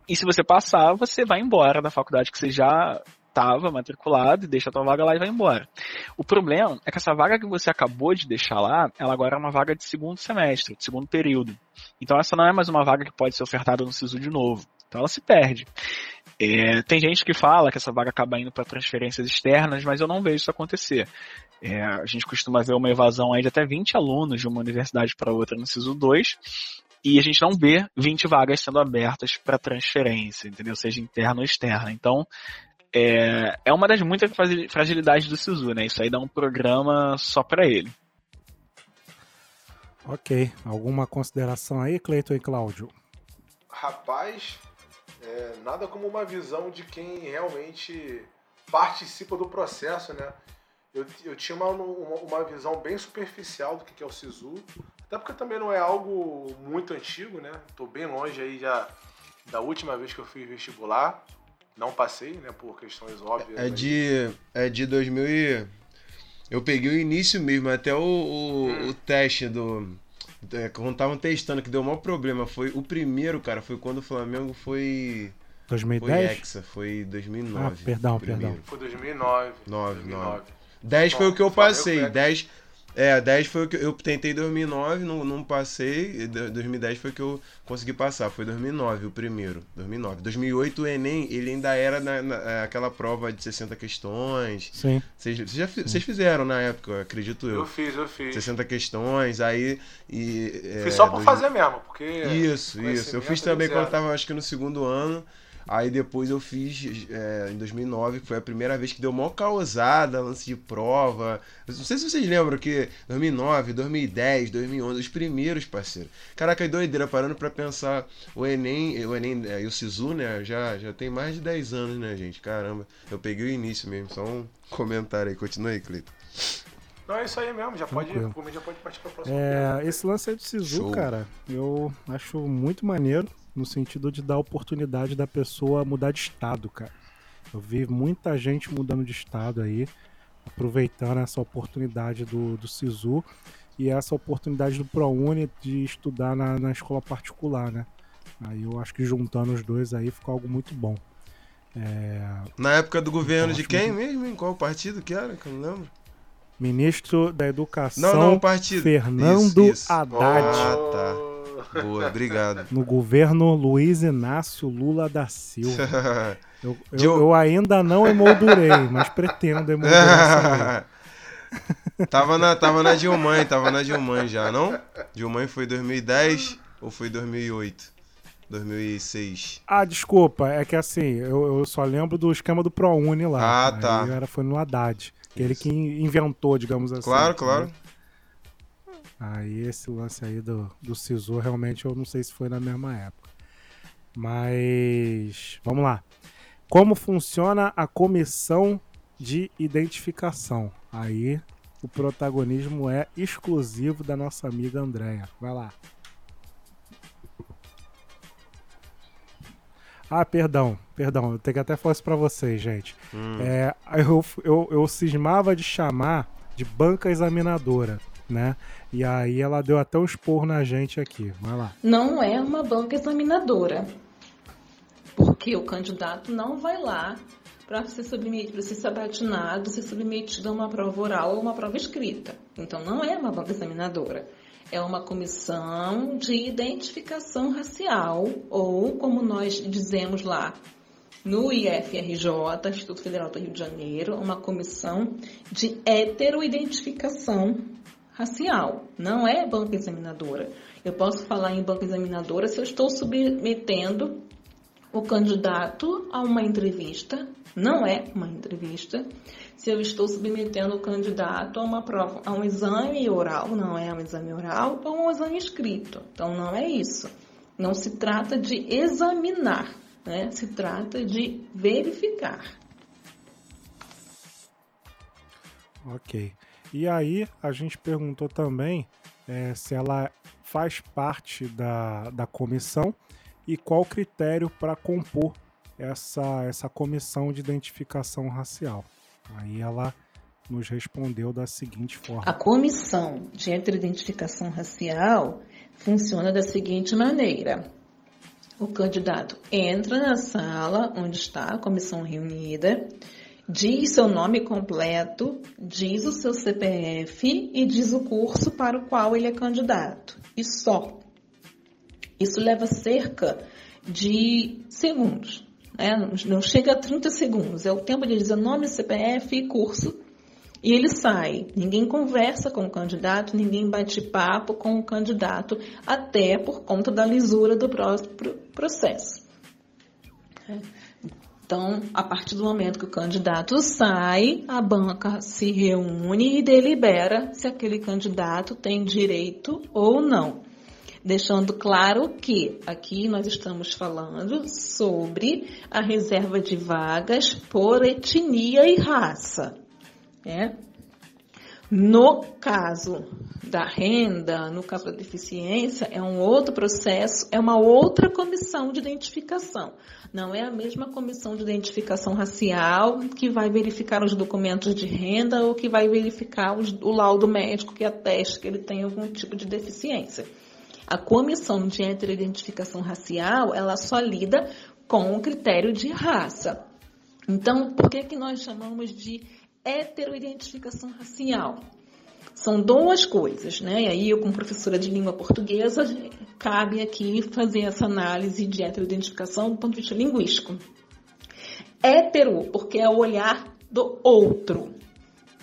e se você passar, você vai embora da faculdade que você já estava matriculado e deixa a tua vaga lá e vai embora. O problema é que essa vaga que você acabou de deixar lá, ela agora é uma vaga de segundo semestre, de segundo período. Então essa não é mais uma vaga que pode ser ofertada no SISU de novo. Então ela se perde. É, tem gente que fala que essa vaga acaba indo para transferências externas, mas eu não vejo isso acontecer. É, a gente costuma ver uma evasão aí de até 20 alunos de uma universidade para outra no SISU 2, e a gente não vê 20 vagas sendo abertas para transferência, entendeu? Seja interna ou externa. Então, é, é uma das muitas fragil- fragilidades do SISU, né? Isso aí dá um programa só para ele. Ok. Alguma consideração aí, Cleiton e Cláudio? Rapaz, é, nada como uma visão de quem realmente participa do processo, né? Eu, eu tinha uma, uma, uma visão bem superficial do que que é o SISU, até porque também não é algo muito antigo, né? Tô bem longe aí já da última vez que eu fiz vestibular. Não passei, né, por questões óbvias. É aí. de. É de 2000 e... Eu peguei o início mesmo, até o, o, Hum. o teste do. é, Quando estavam testando, que deu o maior problema. Foi o primeiro, cara, foi quando o Flamengo foi. Foi 2010? Hexa, foi 2009. Ah, perdão, perdão. Foi 2009. 9, 2009. 10 foi o que eu passei. foi- 10. É, 10 foi o que eu tentei em 2009, não, não passei. e do- 2010 foi o que eu consegui passar. Foi 2009 o primeiro. 2009. 2008 o Enem, ele ainda era na, na- é, aquela prova de 60 questões. Sim. Vocês, fizeram na época, acredito eu. Eu fiz, eu fiz. 60 questões, aí. E, é, Fiz só por dois- fazer mesmo, porque. Isso, isso. Eu fiz também quando tava, acho que no segundo ano. Aí depois eu fiz é, em 2009, que foi a primeira vez que deu mó causada, lance de prova. Não sei se vocês lembram que 2009, 2010, 2011, os primeiros, parceiro. Caraca, que doideira, parando pra pensar. O Enem, o Enem é, e o Sisu, né, já, já tem mais de 10 anos, né, gente? Caramba, eu peguei o início mesmo. Só um comentário aí. Continua aí, Cleiton. Não, é isso aí mesmo, já pode, já pode partir pra próxima. É, esse lance aí do Sisu, Show. cara, eu acho muito maneiro no sentido de dar oportunidade da pessoa mudar de estado, cara. Eu vi muita gente mudando de estado aí, aproveitando essa oportunidade do, do Sisu e essa oportunidade do ProUni de estudar na, na escola particular, né? Aí eu acho que juntando os dois aí ficou algo muito bom. É, Na época do governo Eu de quem muito- mesmo? Em qual partido que era? Que eu não lembro. ministro da Educação, Não, não, partido. Fernando Isso, isso. Haddad. Ah, tá. Boa, obrigado. no governo Luiz Inácio Lula da Silva. Eu, eu- Diogo- eu ainda não emoldurei, mas pretendo emoldurar tava, na, tava na Dilma, tava na Dilma já, não? Dilma foi 2010 ou foi 2008? 2006. Ah, desculpa, é que assim, eu, eu só lembro do esquema do ProUni lá. Ah, tá. Aí era, foi no Haddad. que Ele que inventou, digamos assim. Claro, claro. Aí esse lance aí do, do Sisu, realmente eu não sei se foi na mesma época. Mas vamos lá. Como funciona a comissão de identificação? Aí o protagonismo é exclusivo da nossa amiga Andréia. Vai lá. Ah, perdão, perdão, eu tenho que até falar isso pra vocês, gente. Hum. É, eu, eu, eu cismava de chamar de banca examinadora, né? E aí ela deu até um esporro na gente aqui. Vai lá. Não é uma banca examinadora. Porque o candidato não vai lá para ser, submetido, para ser sabatinado, ser submetido a uma prova oral ou uma prova escrita. Então não é uma banca examinadora. É uma comissão de identificação racial, ou como nós dizemos lá no IFRJ, Instituto Federal do Rio de Janeiro, uma comissão de heteroidentificação racial. Não é banca examinadora. Eu posso falar em banca examinadora se eu estou submetendo o candidato a uma entrevista, não é uma entrevista. Se eu estou submetendo o candidato a uma prova, a um exame oral, não é um exame oral, ou um exame escrito. Então não é isso. Não se trata de examinar, né? Se trata de verificar. Ok. E aí a gente perguntou também é, se ela faz parte da, da comissão e qual o critério para compor essa, essa comissão de identificação racial. Aí ela nos respondeu da seguinte A forma. comissão de heteroidentificação racial funciona da seguinte maneira. O candidato entra na sala onde está a comissão reunida, diz seu nome completo, diz o seu CPF e diz o curso para o qual ele é candidato. E só. Isso leva cerca de segundos. Né? Não chega a 30 segundos. É o tempo de dizer nome, CPF e curso. E ele sai. Ninguém conversa com o candidato, ninguém bate papo com o candidato, até por conta da lisura do próprio processo. Então, a partir do momento que o candidato sai, a banca se reúne e delibera se aquele candidato tem direito ou não. Deixando claro que aqui nós estamos falando sobre a reserva de vagas por etnia e raça. né? No caso da renda, no caso da deficiência, é um outro processo, é uma outra comissão de identificação. Não é a mesma comissão de identificação racial que vai verificar os documentos de renda ou que vai verificar os, o laudo médico que ateste que ele tem algum tipo de deficiência. A comissão de heteroidentificação racial, ela só lida com o critério de raça. Então, por que, que nós chamamos de heteroidentificação racial? São duas coisas, né? E aí, eu, como professora de língua portuguesa, cabe aqui fazer essa análise de heteroidentificação do ponto de vista linguístico. Hétero, porque é o olhar do outro.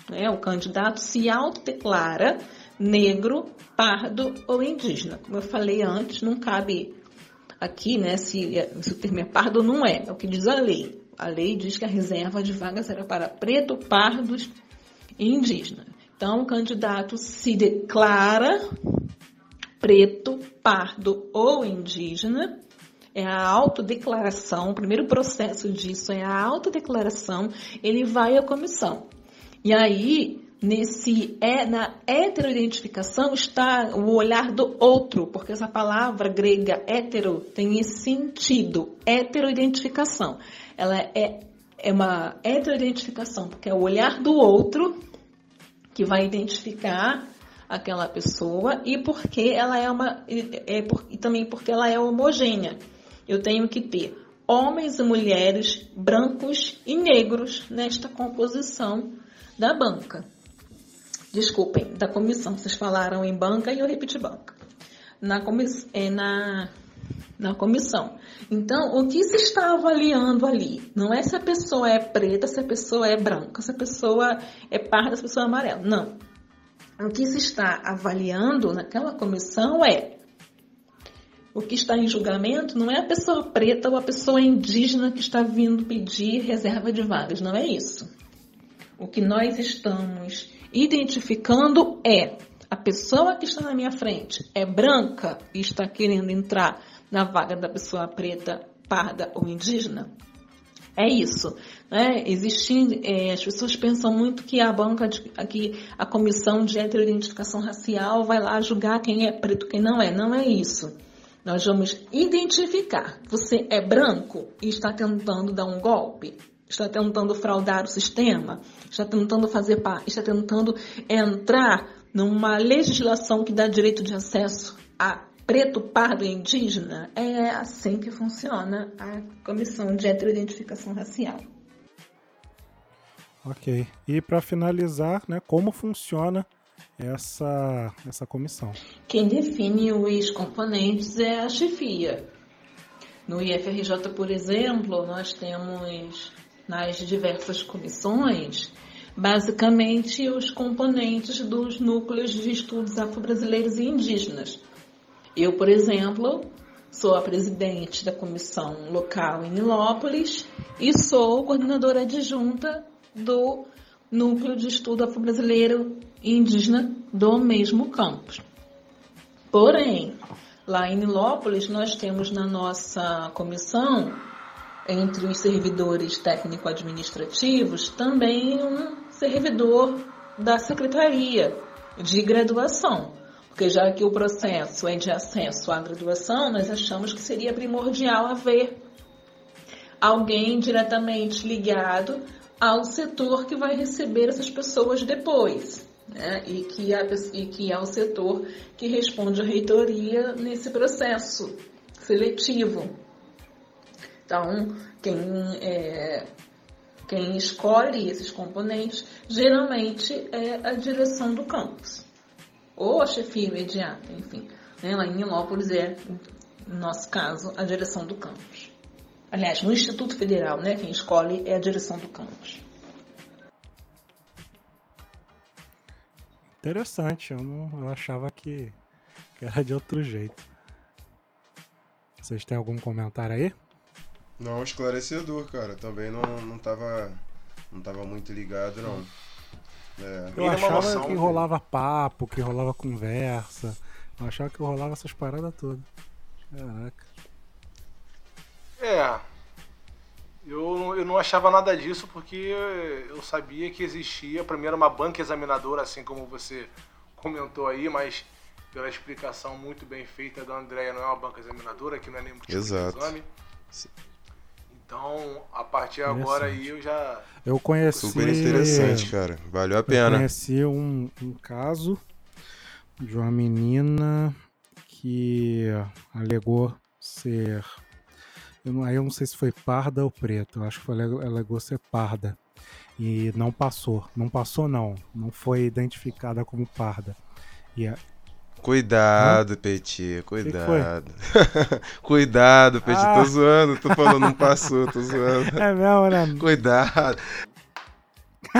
Né? O candidato se autodeclara negro, pardo ou indígena. Como eu falei antes, não cabe aqui, né, se, se o termo é pardo ou não é, é o que diz a lei. A lei diz que a reserva de vagas era para preto, pardos e indígena. Então, o candidato se declara preto, pardo ou indígena. É a autodeclaração, o primeiro processo disso é a autodeclaração, ele vai à comissão. E aí, nesse é na heteroidentificação está o olhar do outro, porque essa palavra grega hetero tem esse sentido, heteroidentificação. Ela é, é uma heteroidentificação, porque é o olhar do outro que vai identificar aquela pessoa e porque ela é uma é, por, e também porque ela é homogênea. Eu tenho que ter homens e mulheres brancos e negros nesta composição da banca. Desculpem, da comissão. Vocês falaram em banca e eu repeti banca. Na, comiss, é, na, na comissão. Então, o que se está avaliando ali? Não é se a pessoa é preta, se a pessoa é branca, se a pessoa é parda, se a pessoa é amarela. Não. O que se está avaliando naquela comissão é o que está em julgamento não é a pessoa preta ou a pessoa indígena que está vindo pedir reserva de vagas, não é isso. O que nós estamos identificando é a pessoa que está na minha frente é branca e está querendo entrar na vaga da pessoa preta, parda ou indígena? É isso. Né? Existindo, é, as pessoas pensam muito que a banca, de, que a comissão de heteroidentificação racial vai lá julgar quem é preto, quem não é. Não é isso. Nós vamos identificar. Você é branco e está tentando dar um golpe? está tentando fraudar o sistema, está tentando fazer parte, está tentando entrar numa legislação que dá direito de acesso a preto, pardo e indígena, é assim que funciona a Comissão de Heteroidentificação Racial. Ok. E para finalizar, né, como funciona essa, essa comissão? Quem define os componentes é a chefia. No IFRJ, por exemplo, nós temos nas diversas comissões, basicamente os componentes dos núcleos de estudos afro-brasileiros e indígenas. Eu, por exemplo, sou a presidente da comissão local em Nilópolis e sou coordenadora adjunta do núcleo de estudo afro-brasileiro e indígena do mesmo campus. Porém, lá em Nilópolis, nós temos na nossa comissão entre os servidores técnico-administrativos, também um servidor da secretaria de graduação. Porque já que o processo é de acesso à graduação, nós achamos que seria primordial haver alguém diretamente ligado ao setor que vai receber essas pessoas depois. Né? E, que é, e que é o setor que responde à reitoria nesse processo seletivo. Então, quem, é, quem escolhe esses componentes geralmente é a direção do campus, ou a chefia imediata, enfim. Né? Lá em Milópolis é, no nosso caso, a direção do campus. Aliás, no Instituto Federal, né, quem escolhe é a direção do campus. Interessante, eu, não, eu achava que, que era de outro jeito. Vocês têm algum comentário aí? Não, esclarecedor, cara. Também não, não tava. Não tava muito ligado, não. É. Eu achava noção, que rolava papo, que rolava conversa. Eu achava que rolava essas paradas todas. Caraca. É. Eu, não- eu não achava nada disso porque eu sabia que existia. Era uma banca examinadora, assim como você comentou aí, mas pela explicação muito bem feita da Andréia, não é uma banca examinadora, que não é nenhum tipo Exato. de exame. Então, a partir de agora aí eu já. Eu conheci. Super interessante, cara. Valeu a Eu pena. conheci um, um caso de uma menina que alegou ser. Eu não, aí eu não sei se foi parda ou preta. Eu acho que foi, alegou, alegou ser parda. E não passou. Não passou, não. Não foi identificada como parda. E Cuidado, Petit, que cuidado. cuidado, Petit, Ah. tô zoando. Tu falou, não passou, tô zoando. É mesmo, né? Cuidado.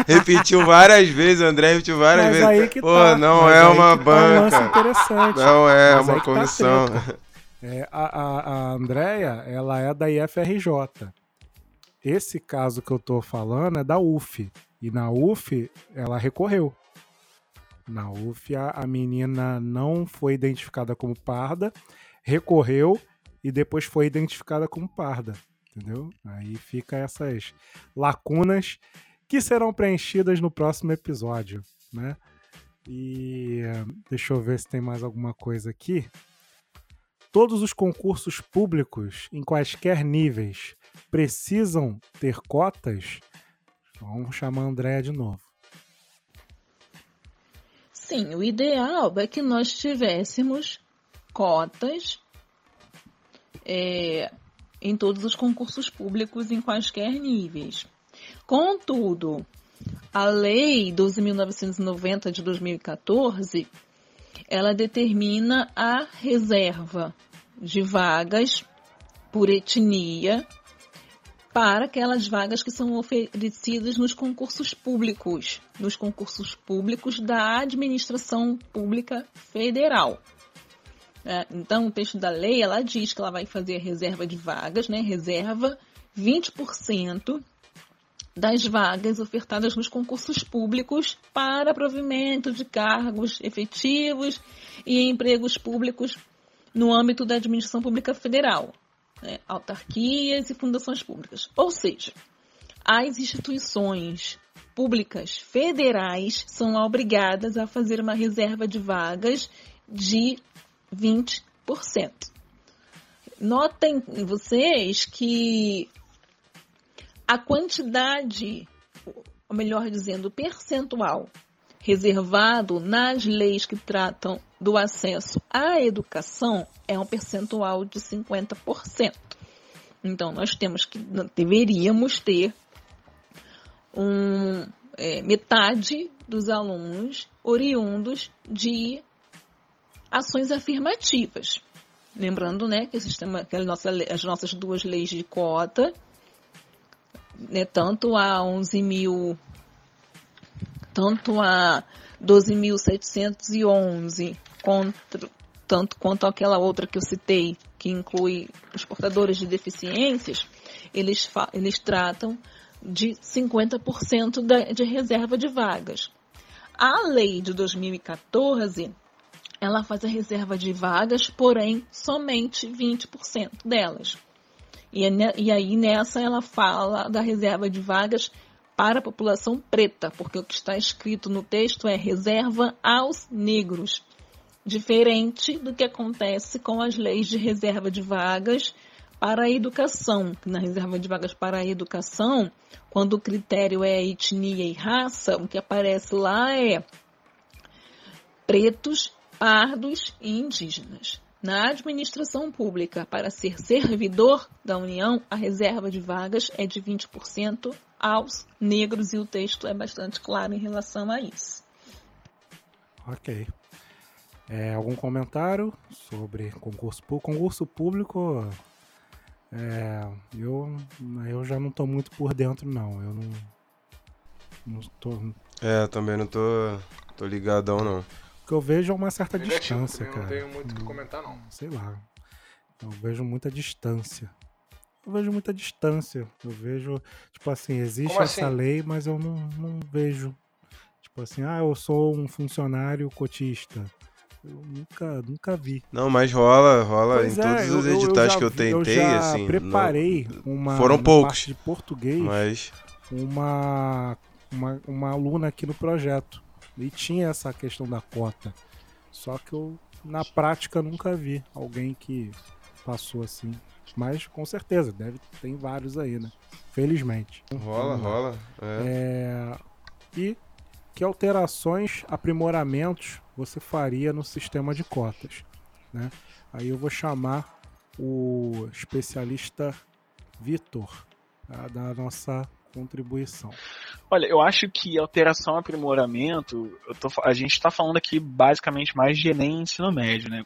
Repetiu várias vezes, André repetiu várias Mas vezes. aí que Pô, tá. não Mas é uma que tá um banca. interessante. Não é Mas uma tá comissão. treta. É, a, a, a Andrea, ela é da IFRJ. Esse caso que eu tô falando é da UF. E na UF, ela recorreu. Na UF, a, menina não foi identificada como parda, recorreu e depois foi identificada como parda. Entendeu? Aí fica essas lacunas que serão preenchidas no próximo episódio, né? E deixa eu ver se tem mais alguma coisa aqui. Todos os concursos públicos, em quaisquer níveis, precisam ter cotas? Vamos chamar a Andréa de novo. Sim, o ideal é que nós tivéssemos cotas é, em todos os concursos públicos em quaisquer níveis. Contudo, a Lei 12.990 de 2014, ela determina a reserva de vagas por etnia para aquelas vagas que são oferecidas nos concursos públicos, nos concursos públicos da administração pública federal. É, então, o texto da lei, ela diz que ela vai fazer a reserva de vagas, né? Reserva 20% das vagas ofertadas nos concursos públicos para provimento de cargos efetivos e empregos públicos no âmbito da administração pública federal, né? autarquias e fundações públicas. Ou seja, as instituições públicas federais são obrigadas a fazer uma reserva de vagas de 20%. Notem vocês que a quantidade, ou melhor dizendo, o percentual reservado nas leis que tratam do acesso à educação é um percentual de 50%. Então, nós temos que, deveríamos ter um, é, metade dos alunos oriundos de ações afirmativas. Lembrando, né, que, o sistema, que nossa, as nossas duas leis de cota, né, tanto a 11 mil, tanto a 12.711, contra, tanto quanto aquela outra que eu citei, que inclui os portadores de deficiências, eles, eles tratam de 50% da, de reserva de vagas. A lei de 2014 ela faz a reserva de vagas, porém somente 20% delas. E, e, aí nessa ela fala da reserva de vagas para a população preta, porque o que está escrito no texto é reserva aos negros, diferente do que acontece com as leis de reserva de vagas para a educação. Na reserva de vagas para a educação, quando o critério é etnia e raça, o que aparece lá é pretos pardos e indígenas. Na administração pública, para ser servidor da União, a reserva de vagas é de 20% aos negros e o texto é bastante claro em relação a isso. Ok. É, algum comentário sobre concurso público? Concurso público, é, eu, eu já não estou muito por dentro, não. Eu não, não tô, É, também não tô, tô ligadão, não. O que eu vejo é uma certa distância, cara. Não tenho muito o que comentar, não. Sei lá. Eu vejo muita distância. Eu vejo muita distância. Eu vejo, tipo assim, existe Como essa assim? lei, mas eu não, não vejo. Tipo assim, ah, eu sou um funcionário cotista. Eu nunca, nunca vi. Não, mas rola, rola Pois em é, todos eu- os eu- eu editais já que eu tentei, já assim. não- preparei uma Foram poucos. parte de português mas uma, uma uma aluna aqui no projeto e tinha essa questão da cota. Só que eu na prática nunca vi alguém que passou assim. Mas com certeza deve tem vários aí, né? Felizmente. rola, lá. rola. É. É, E que alterações, aprimoramentos você faria no sistema de cotas? Né? Aí eu vou chamar o especialista Vitor tá, da nossa contribuição. Olha, eu acho que alteração, aprimoramento, eu tô a gente está falando aqui basicamente mais de Enem e ensino médio, né?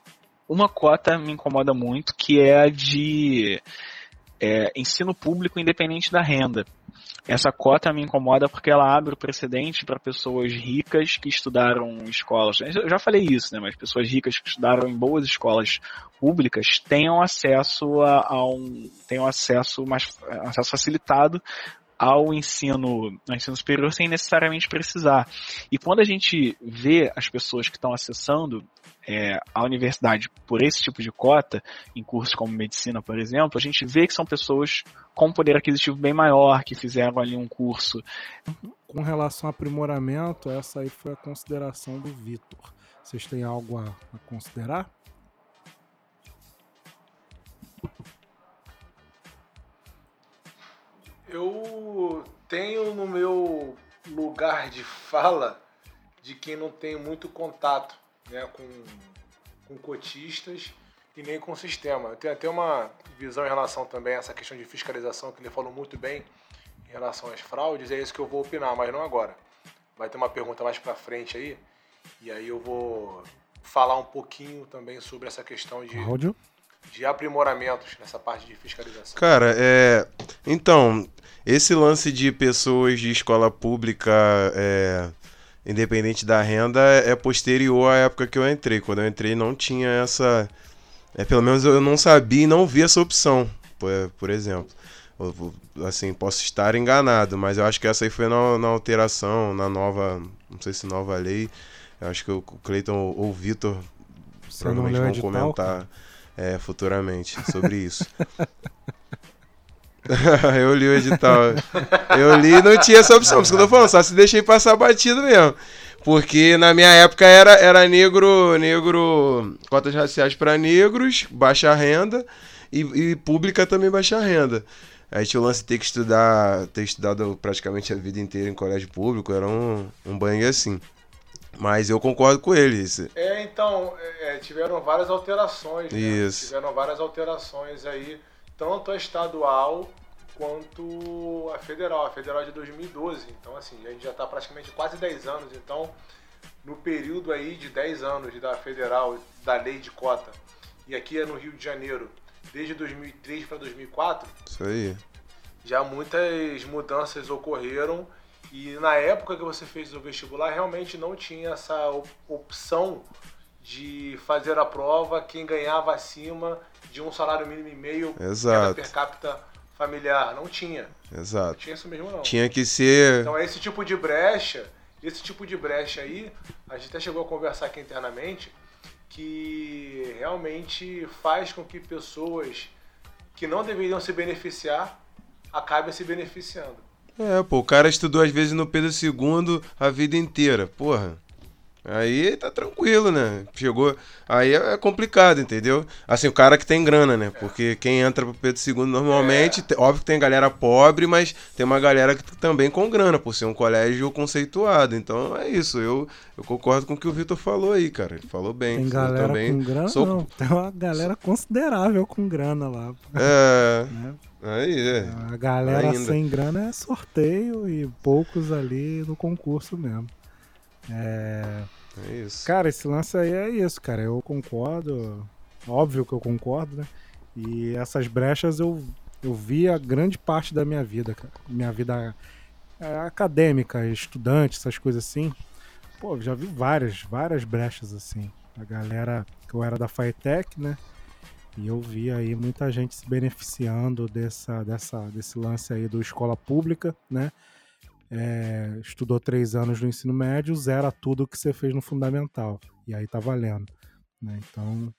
Uma cota me incomoda muito, que é a de é, ensino público independente da renda. Essa cota me incomoda porque ela abre o precedente para pessoas ricas que estudaram em escolas. Eu já falei isso, né? Mas pessoas ricas que estudaram em boas escolas públicas tenham acesso a, a um tenham acesso mais acesso facilitado ao ensino, ao ensino superior sem necessariamente precisar. E quando a gente vê as pessoas que estão acessando é, a universidade por esse tipo de cota, em cursos como medicina, por exemplo, a gente vê que são pessoas com poder aquisitivo bem maior, que fizeram ali um curso. Com relação a aprimoramento, essa aí foi a consideração do Vitor. Vocês têm algo a, a considerar? Eu tenho no meu lugar de fala de quem não tem muito contato né, com, com cotistas e nem com o sistema. Eu tenho até uma visão em relação também a essa questão de fiscalização que ele falou muito bem em relação às fraudes. É isso que eu vou opinar, mas não agora. Vai ter uma pergunta mais pra frente aí e aí eu vou falar um pouquinho também sobre essa questão de, Áudio? de aprimoramentos nessa parte de fiscalização. Cara, é. Então, esse lance de pessoas de escola pública, é, independente da renda, é posterior à época que eu entrei. Quando eu entrei, não tinha essa. É, pelo menos eu não sabia e não vi essa opção, por, por exemplo. Eu assim, posso estar enganado, mas eu acho que essa aí foi na, na alteração, na nova. Não sei se nova lei. Eu acho que o Cleiton ou o Vitor provavelmente vão edital, comentar é, futuramente sobre isso. eu li o edital. Eu li e não tinha essa opção. Por isso que eu tô falando, só se deixei passar batido mesmo. Porque na minha época era, era negro, negro, cotas raciais para negros, baixa renda, e, e pública também baixa renda. Aí tinha o lance de ter que estudar, ter estudado praticamente a vida inteira em colégio público, era um, um banho assim. Mas eu concordo com ele. É, então, é, tiveram várias alterações. né? Isso. Tiveram várias alterações aí, tanto a estadual quanto a federal. A federal é de 2012. Então, assim, a gente já está praticamente quase 10 anos. Então, no período aí de 10 anos da federal, da lei de cota, e aqui é no Rio de Janeiro, desde 2003 para 2004, Isso aí. já muitas mudanças ocorreram e na época que você fez o vestibular realmente não tinha essa op- opção de fazer a prova quem ganhava acima de um salário mínimo e meio Exato. per capita familiar. Não tinha. Não Exato. tinha isso mesmo não. Tinha que ser. Então esse tipo de brecha, esse tipo de brecha aí, a gente até chegou a conversar aqui internamente, que realmente faz com que pessoas que não deveriam se beneficiar acabem se beneficiando. É, pô, o cara estudou às vezes no Pedro II a vida inteira, porra. Aí tá tranquilo, né? Chegou. Aí é complicado, entendeu? Assim, o cara que tem grana, né? Porque quem entra pro Pedro II normalmente, te- óbvio que tem galera pobre, mas tem uma galera que também com grana, por ser um colégio conceituado. Então é isso. Eu, eu concordo com o que o Vitor falou aí, cara. Ele falou bem. Tem galera também com grana? sou- Não, tem uma galera considerável com grana lá. É. Né? Aí, é. A galera Ainda. sem grana é sorteio e poucos ali no concurso mesmo. É, É isso. Cara, esse lance aí é isso, cara. Eu concordo. Óbvio que eu concordo, né? E essas brechas eu, eu vi a grande parte da minha vida, cara. Minha vida é, acadêmica, estudante, essas coisas assim. Pô, já vi várias, várias brechas assim. A galera que eu era da FATEC, né? E eu vi aí muita gente se beneficiando dessa, dessa, desse lance aí do escola pública, né? É, estudou três anos no ensino médio, zera tudo que você fez no fundamental. E aí tá valendo. Né? Então,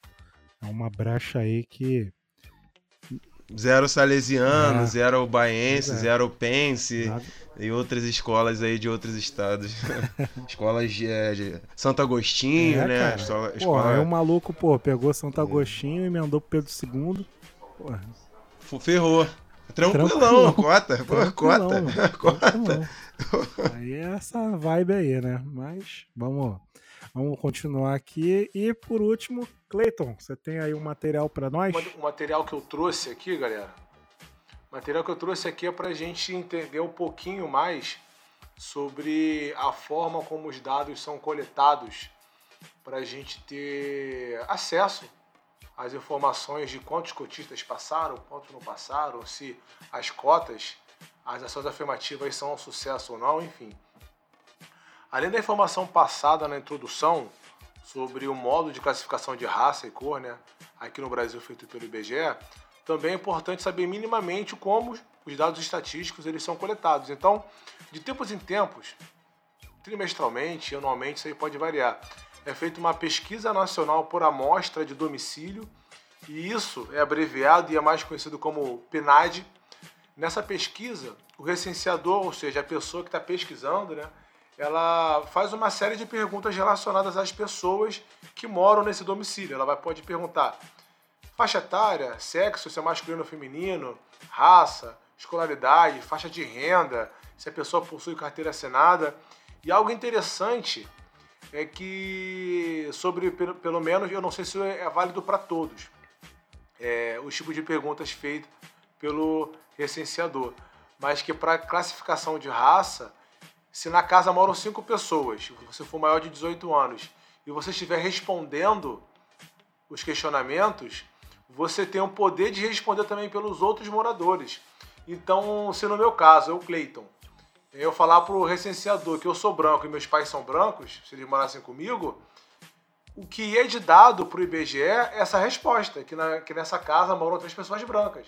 é uma brecha aí que. Zero salesiano, É. zero baiense, Pois é. zero pense Nada- e outras escolas aí de outros estados. Escolas de, é, de Santo Agostinho, É, né? cara. Escola, Pô, escola- aí o maluco, pô, pegou Santo Agostinho e emendou pro Pedro II. Porra, Ferrou. Tranquilão, Tranquilão. cota. Tranquilão, cota. cota. tranquilão. Aí é essa vibe aí, né? Mas vamos, vamos continuar aqui. E por último, Cleiton, você tem aí um material pra nós? O material que eu trouxe aqui, galera, o material que eu trouxe aqui é para a gente entender um pouquinho mais sobre a forma como os dados são coletados para a gente ter acesso às informações de quantos cotistas passaram, quantos não passaram, se as cotas, as ações afirmativas são um sucesso ou não, enfim. Além da informação passada na introdução sobre o modo de classificação de raça e cor, né, aqui no Brasil feito pelo IBGE, também é importante saber minimamente como os dados estatísticos eles são coletados. Então, de tempos em tempos, trimestralmente, anualmente, isso aí pode variar. É feita uma pesquisa nacional por amostra de domicílio, e isso é abreviado e é mais conhecido como PNAD. Nessa pesquisa, o recenseador, ou seja, a pessoa que está pesquisando, né, ela faz uma série de perguntas relacionadas às pessoas que moram nesse domicílio. Ela vai, pode perguntar faixa etária, sexo, se é masculino ou feminino, raça, escolaridade, faixa de renda, se a pessoa possui carteira assinada. E algo interessante é que, sobre, pelo, menos, eu não sei se é válido para todos, é, os tipos de perguntas feitas pelo recenseador, mas que para classificação de raça, se na casa moram cinco pessoas, você for maior de 18 anos, e você estiver respondendo os questionamentos, você tem o poder de responder também pelos outros moradores. Então, se no meu caso, eu, Cleiton, eu falar pro recenseador que eu sou branco e meus pais são brancos, se eles morassem comigo, o que é de dado pro IBGE é essa resposta, que, na- que nessa casa moram três pessoas brancas.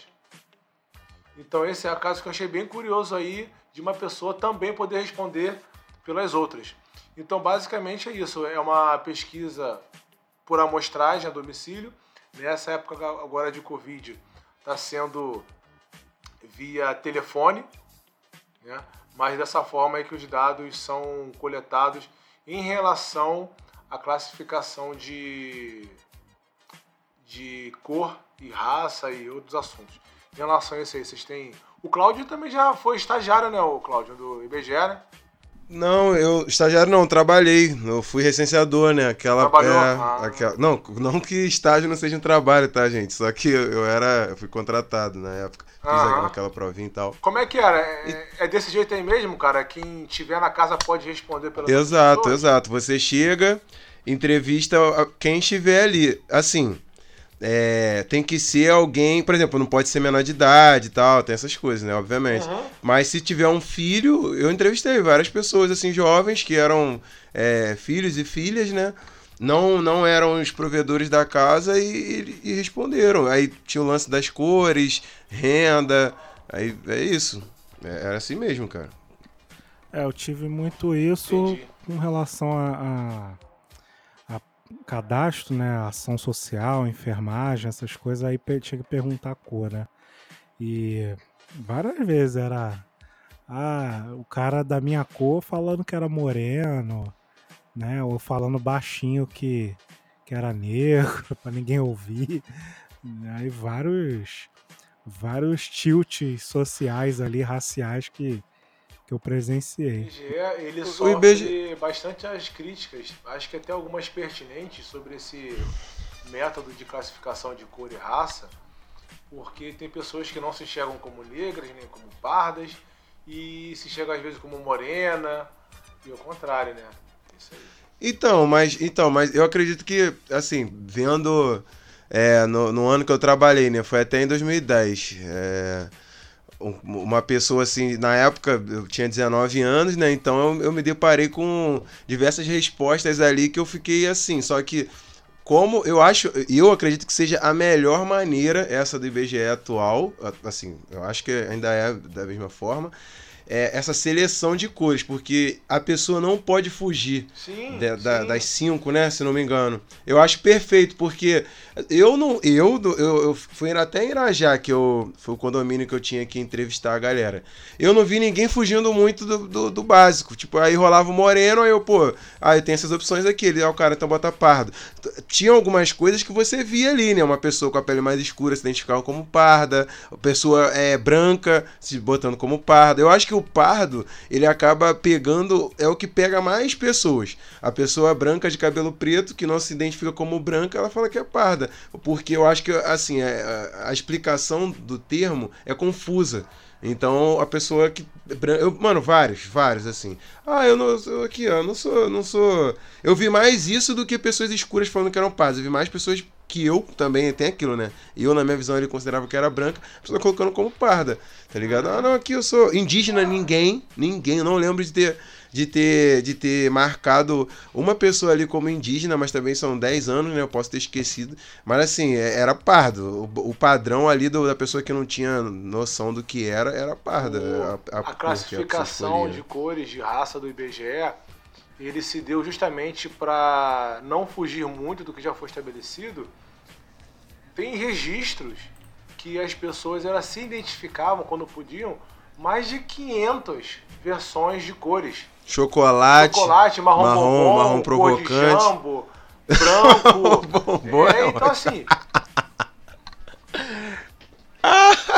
Então esse é o caso que eu achei bem curioso aí de uma pessoa também poder responder pelas outras. Então basicamente é isso, é uma pesquisa por amostragem a domicílio. Nessa época agora de Covid está sendo via telefone, né? Mas dessa forma é que os dados são coletados em relação à classificação de, de cor e raça e outros assuntos. Em relação a isso aí, vocês têm. O Cláudio também já foi estagiário, né, o Cláudio, do IBGE, né? Não, eu estagiário não, trabalhei. Eu fui recenseador, né? Aquela, Trabalhou? é, Ah. aquela- não, não que estágio não seja um trabalho, tá, gente? Só que eu, eu era, eu fui contratado na época. Fiz aquela provinha e tal. Como é que era? É, é desse jeito aí mesmo, cara? Quem tiver na casa pode responder pelas Exato, exato. Você chega, entrevista quem estiver ali. Assim, é, tem que ser alguém, por exemplo, não pode ser menor de idade e tal, tem essas coisas, né? Obviamente. Uhum. Mas se tiver um filho, eu entrevistei várias pessoas, assim, jovens que eram é, filhos e filhas, né? Não, não eram os provedores da casa e, e- e responderam. Aí tinha o lance das cores, renda, aí é isso. É, era assim mesmo, cara. É, eu tive muito isso Entendi. com relação a, a- a cadastro, né? Ação social, enfermagem, essas coisas, aí tinha que perguntar a cor, né? E várias vezes era ah, o cara da minha cor falando que era moreno, né? Ou falando baixinho que, que era negro, pra ninguém ouvir. Aí vários vários tilts sociais ali, raciais que, que eu presenciei. IBGE, ele O sofre IBGE bastante as críticas, acho que até algumas pertinentes sobre esse método de classificação de cor e raça, porque tem pessoas que não se enxergam como negras, nem como pardas, e se enxergam às vezes como morena, e ao contrário, né? Isso aí. Então, mas, então, mas eu acredito que, assim, vendo é, no, no ano que eu trabalhei, né? Foi até em 2010. É, uma pessoa assim, na época eu tinha 19 anos, né? Então eu, eu me deparei com diversas respostas ali que eu fiquei assim. Só que, como eu acho, eu acredito que seja a melhor maneira essa do IBGE atual, assim, eu acho que ainda é da mesma forma. É, essa seleção de cores, porque a pessoa não pode fugir Sim, da- da- sim. das cinco, né? Se não me engano. Eu acho perfeito, porque eu não. Eu, eu, eu fui até em Irajá, que eu, foi o condomínio que eu tinha que entrevistar a galera. Eu não vi ninguém fugindo muito do, do, do básico. Tipo, aí rolava o moreno, aí eu, pô, ah, eu tenho essas opções aqui. Ele, ah, o cara então bota pardo. Tinha algumas coisas que você via ali, né? Uma pessoa com a pele mais escura se identificava como parda, pessoa é branca se botando como parda. Eu acho que o pardo, ele acaba pegando, é o que pega mais pessoas. A pessoa branca de cabelo preto, que não se identifica como branca, ela fala que é parda. Porque eu acho que, assim, é- a, a explicação do termo é confusa. Então a pessoa que. bran- Eu, mano, vários, vários, assim. Ah, eu não. Eu aqui, ó, não sou. Não sou. Eu vi mais isso do que pessoas escuras falando que eram pardas. Eu vi mais pessoas que eu também tem aquilo, né? Eu, na minha visão, ele considerava que era branca, a pessoa colocando como parda, tá ligado? Ah, não, aqui eu sou indígena, ninguém, ninguém, eu não lembro de ter, de ter, de ter marcado uma pessoa ali como indígena, mas também são 10 anos, né? Eu posso ter esquecido. Mas assim, é- era pardo. O, o padrão ali do- da pessoa que não tinha noção do que era, era parda. O- a, a, que classificação de cores de raça do IBGE, ele se deu justamente para não fugir muito do que já foi estabelecido. Tem registros que as pessoas elas se identificavam quando podiam mais de 500 versões de cores. Chocolate. Chocolate, marrom, marrom, bombom, marrom cor de provocante. jambo, branco. É é, então assim.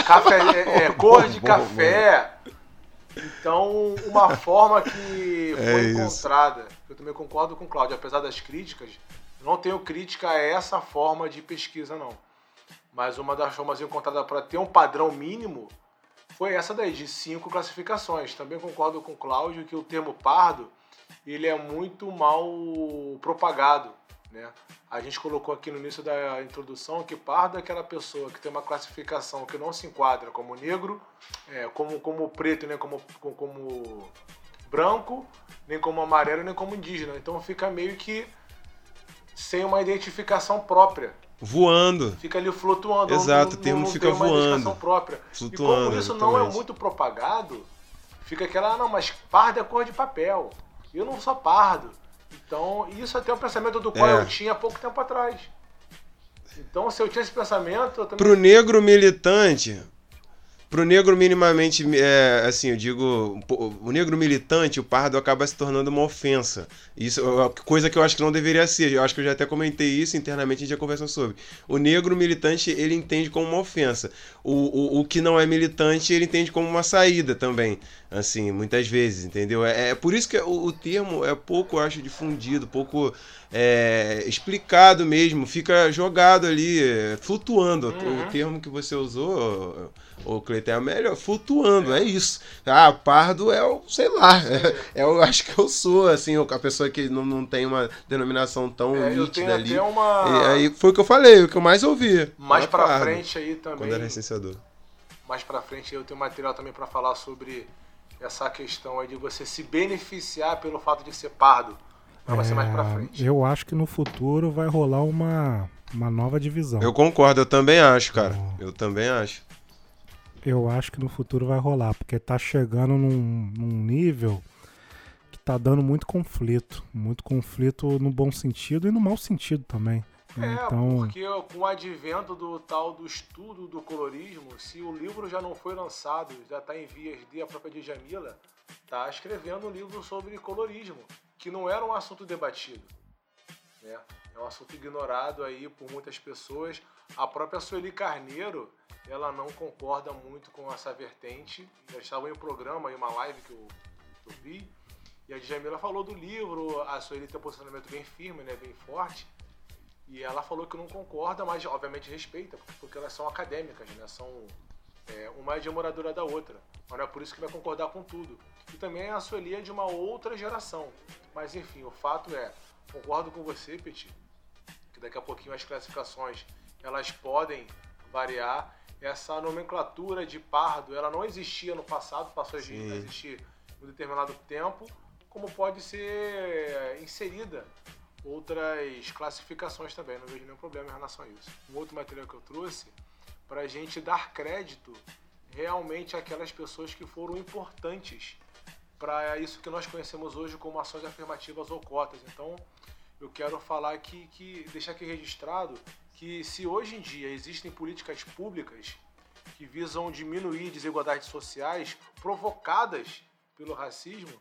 café, é, é, cor de Bombom, café. Então, uma forma que É foi isso. encontrada, eu também concordo com o Cláudio, apesar das críticas, não tenho crítica a essa forma de pesquisa, não. Mas uma das formas encontradas para ter um padrão mínimo foi essa daí, de cinco classificações. Também concordo com o Cláudio que o termo pardo ele é muito mal propagado. Né? A gente colocou aqui no início da introdução que pardo é aquela pessoa que tem uma classificação que não se enquadra como negro, é, como, como preto, como, como, como branco, nem como amarelo, nem como indígena. Então fica meio que sem uma identificação própria. Voando. Fica ali flutuando. Exato, não, o termo não fica tem uma voando. identificação própria. Flutuando, e como isso não é exatamente. muito propagado, fica aquela, ah, não, mas pardo é cor de papel. Eu não sou pardo. Então, isso até é um pensamento do qual É. eu tinha há pouco tempo atrás. Então, se eu tinha esse pensamento, eu também. Pro negro militante, pro negro minimamente, é, assim, eu digo, o negro militante, o pardo acaba se tornando uma ofensa. Isso é uma coisa que eu acho que não deveria ser. Eu acho que eu já até comentei isso internamente, a gente já conversou sobre. O negro militante, ele entende como uma ofensa. O, o, o que não é militante, ele entende como uma saída também. Assim, muitas vezes, entendeu? É, é por isso que o, o termo é pouco, acho, difundido, pouco é, explicado mesmo, fica jogado ali, é, flutuando. Uhum. O termo que você usou, o Cleiton, é melhor, flutuando, é. isso. Ah, pardo é o, sei lá, é, é o- acho que eu sou, assim, a pessoa que não, não tem uma denominação tão É, eu nítida tenho ali. até uma. E aí foi o que eu falei, o que eu mais ouvi. mais pra pardo, frente aí também. Quando era licenciador. mais pra frente eu tenho material também pra falar sobre essa questão aí de você se beneficiar pelo fato de ser pardo. Mas vai ser mais pra É, frente. Eu acho que no futuro vai rolar uma, uma nova divisão. Eu concordo, eu também acho, cara. Eu também acho. Eu acho que no futuro vai rolar, porque tá chegando num, num nível que tá dando muito conflito. Muito conflito no bom sentido e no mau sentido também. né? É, então, porque com o advento do tal do estudo do colorismo, se o livro já não foi lançado, já está em vias de a própria Djamila está escrevendo um livro sobre colorismo, que não era um assunto debatido. Né? É um assunto ignorado aí por muitas pessoas. A própria Sueli Carneiro, ela não concorda muito com essa vertente. Já estava em um programa, em uma live que eu, que eu vi, e a Djamila falou do livro, a Sueli tem um posicionamento bem firme, né, bem forte. E ela falou que não concorda, mas obviamente respeita, porque elas são acadêmicas, né? São é, uma é de moradora da outra. Mas não é por isso que vai concordar com tudo. E também a Sueli é de uma outra geração. Mas enfim, o fato é, concordo com você, Petit, que daqui a pouquinho as classificações elas podem variar. Essa nomenclatura de pardo, ela não existia no passado, passou a Sim. existir em um determinado tempo, como pode ser inserida outras classificações também, não vejo nenhum problema em relação a isso. Um outro material que eu trouxe, para a gente dar crédito realmente aquelas pessoas que foram importantes para isso que nós conhecemos hoje como ações afirmativas ou cotas. Então, eu quero falar aqui que deixar aqui registrado que se hoje em dia existem políticas públicas que visam diminuir desigualdades sociais provocadas pelo racismo,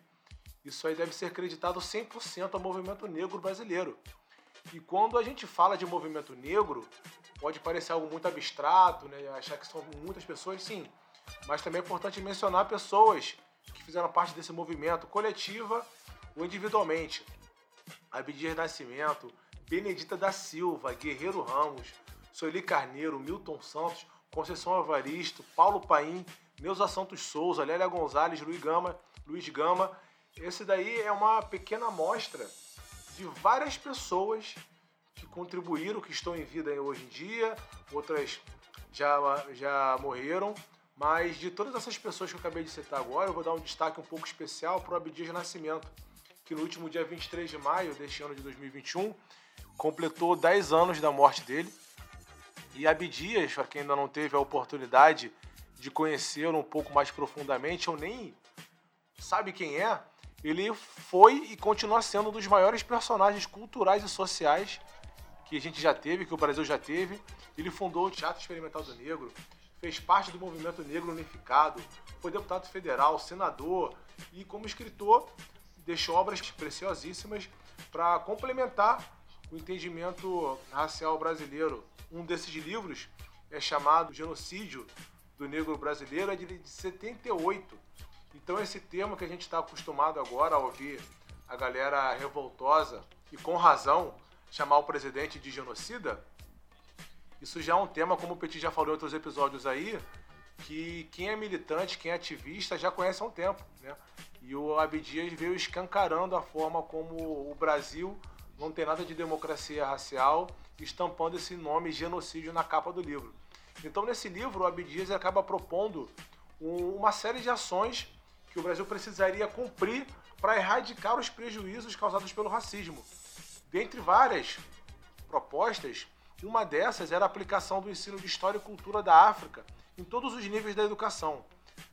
isso aí deve ser creditado 100% ao movimento negro brasileiro. E quando a gente fala de movimento negro, pode parecer algo muito abstrato, né? achar que são muitas pessoas, sim. Mas também é importante mencionar pessoas que fizeram parte desse movimento, coletiva ou individualmente. Abdias Nascimento, Benedita da Silva, Guerreiro Ramos, Sueli Carneiro, Milton Santos, Conceição Evaristo, Paulo Paim, Neuza Santos Souza, Lélia Gonzalez, Luiz Gama, Luiz Gama. Esse daí é uma pequena amostra de várias pessoas que contribuíram, que estão em vida hoje em dia, outras já, já morreram, mas de todas essas pessoas que eu acabei de citar agora, eu vou dar um destaque um pouco especial para o Abdias Nascimento, que no último dia 23 de maio deste ano de 2021 completou 10 anos da morte dele. E Abdias, para quem ainda não teve a oportunidade de conhecê-lo um pouco mais profundamente, ou nem sabe quem é, ele foi e continua sendo um dos maiores personagens culturais e sociais que a gente já teve, que o Brasil já teve. Ele fundou o Teatro Experimental do Negro, fez parte do Movimento Negro Unificado, foi deputado federal, senador e, como escritor, deixou obras preciosíssimas para complementar o entendimento racial brasileiro. Um desses livros é chamado Genocídio do Negro Brasileiro, é de 78 então esse termo que a gente está acostumado agora a ouvir a galera revoltosa e com razão chamar o presidente de genocida, isso já é um tema, como o Petit já falou em outros episódios aí, que quem é militante, quem é ativista já conhece há um tempo, né? E o Abdias veio escancarando a forma como o Brasil não tem nada de democracia racial, estampando esse nome genocídio na capa do livro. Então, nesse livro, o Abdias acaba propondo uma série de ações que o Brasil precisaria cumprir para erradicar os prejuízos causados pelo racismo. Dentre várias propostas, uma dessas era a aplicação do ensino de História e Cultura da África em todos os níveis da educação.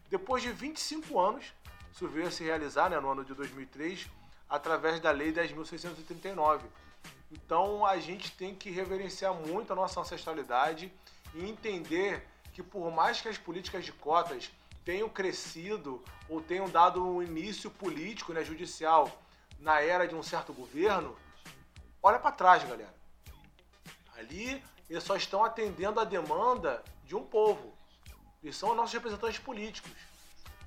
Depois de 25 anos, isso veio a se realizar né, no ano de 2003, através da Lei 10.639. Então a gente tem que reverenciar muito a nossa ancestralidade e entender que por mais que as políticas de cotas tenham crescido ou tenham dado um início político, né, judicial, na era de um certo governo, olha para trás, galera. Ali eles só estão atendendo a demanda de um povo. Eles são nossos representantes políticos.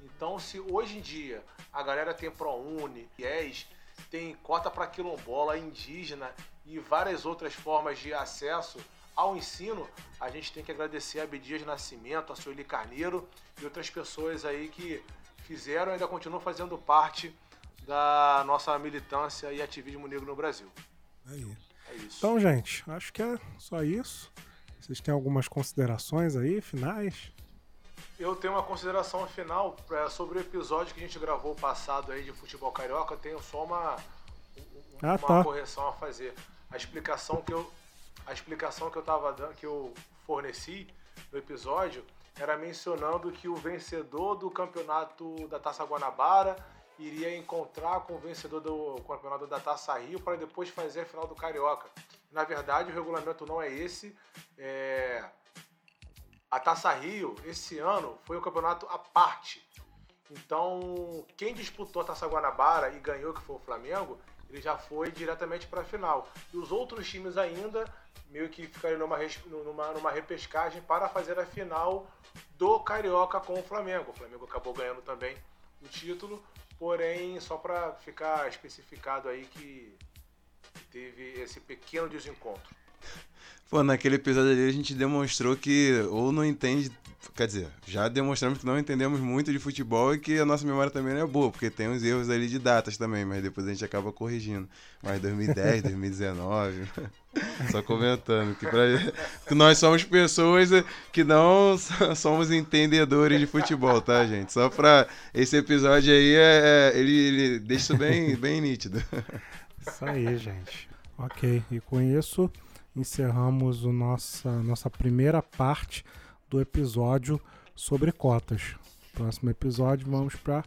Então, se hoje em dia a galera tem ProUni, IES, tem cota para quilombola, indígena e várias outras formas de acesso ao ensino, a gente tem que agradecer a Abdias Nascimento, a Sueli Carneiro e outras pessoas aí que fizeram e ainda continuam fazendo parte da nossa militância e ativismo negro no Brasil. Aí. É isso. Então, gente, acho que é só isso. Vocês têm algumas considerações aí, finais? Eu tenho uma consideração final é, sobre o episódio que a gente gravou passado aí de futebol carioca. Eu tenho só uma, uma ah, tá. correção a fazer. A explicação que eu, a explicação que eu tava dando, que eu forneci no episódio era mencionando que o vencedor do campeonato da Taça Guanabara iria encontrar com o vencedor do campeonato da Taça Rio para depois fazer a final do Carioca. Na verdade, o regulamento não é esse. É... A Taça Rio, esse ano, foi um campeonato à parte. Então, quem disputou a Taça Guanabara e ganhou, que foi o Flamengo, ele já foi diretamente para a final. E os outros times ainda meio que ficariam numa, numa, numa repescagem para fazer a final do Carioca com o Flamengo. O Flamengo acabou ganhando também o título, porém, só para ficar especificado aí que teve esse pequeno desencontro. Pô, naquele episódio ali a gente demonstrou que ou não entende, quer dizer, já demonstramos que não entendemos muito de futebol e que a nossa memória também não é boa, porque tem uns erros ali de datas também, mas depois a gente acaba corrigindo. Mas 2010, 2019, só comentando que, pra, que nós somos pessoas que não somos entendedores de futebol, tá, gente? Só pra esse episódio aí, é, é ele, ele deixa isso bem, bem nítido. Isso aí, gente. Ok, e com isso encerramos a nossa, nossa primeira parte do episódio sobre cotas. Próximo episódio vamos para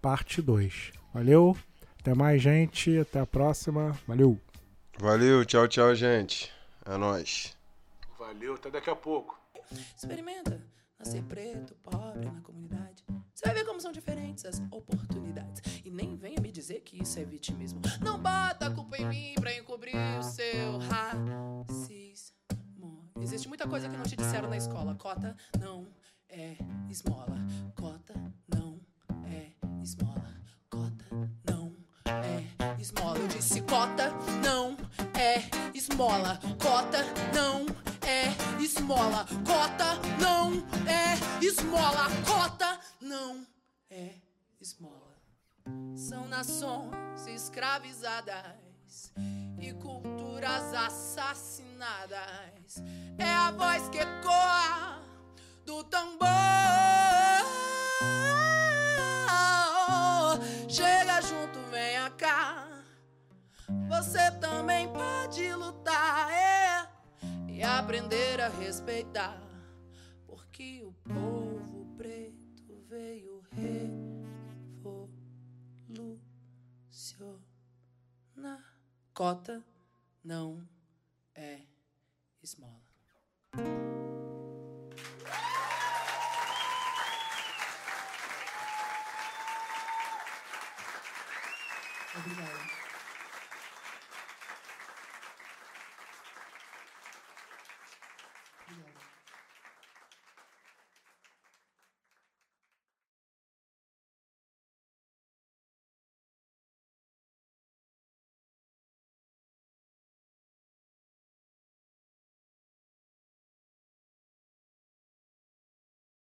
parte 2. Valeu, até mais, gente. Até a próxima. Valeu. Valeu, tchau, tchau, gente. É nóis. Valeu, até daqui a pouco. Experimenta nascer preto, pobre na comunidade. Você vai ver como são diferentes as oportunidades. Nem venha me dizer que isso é vitimismo. Não bota a culpa em mim pra encobrir o seu racismo. Existe muita coisa que não te disseram na escola. Cota não é esmola. Cota não é esmola. Cota não é esmola. Eu disse cota não é esmola. Cota não é esmola. Cota não é esmola. Cota não é esmola. São nações escravizadas e culturas assassinadas. É a voz que ecoa do tambor. Chega junto, venha cá. Você também pode lutar é, e aprender a respeitar. Porque o povo preto veio revolucionar. Cota não é esmola.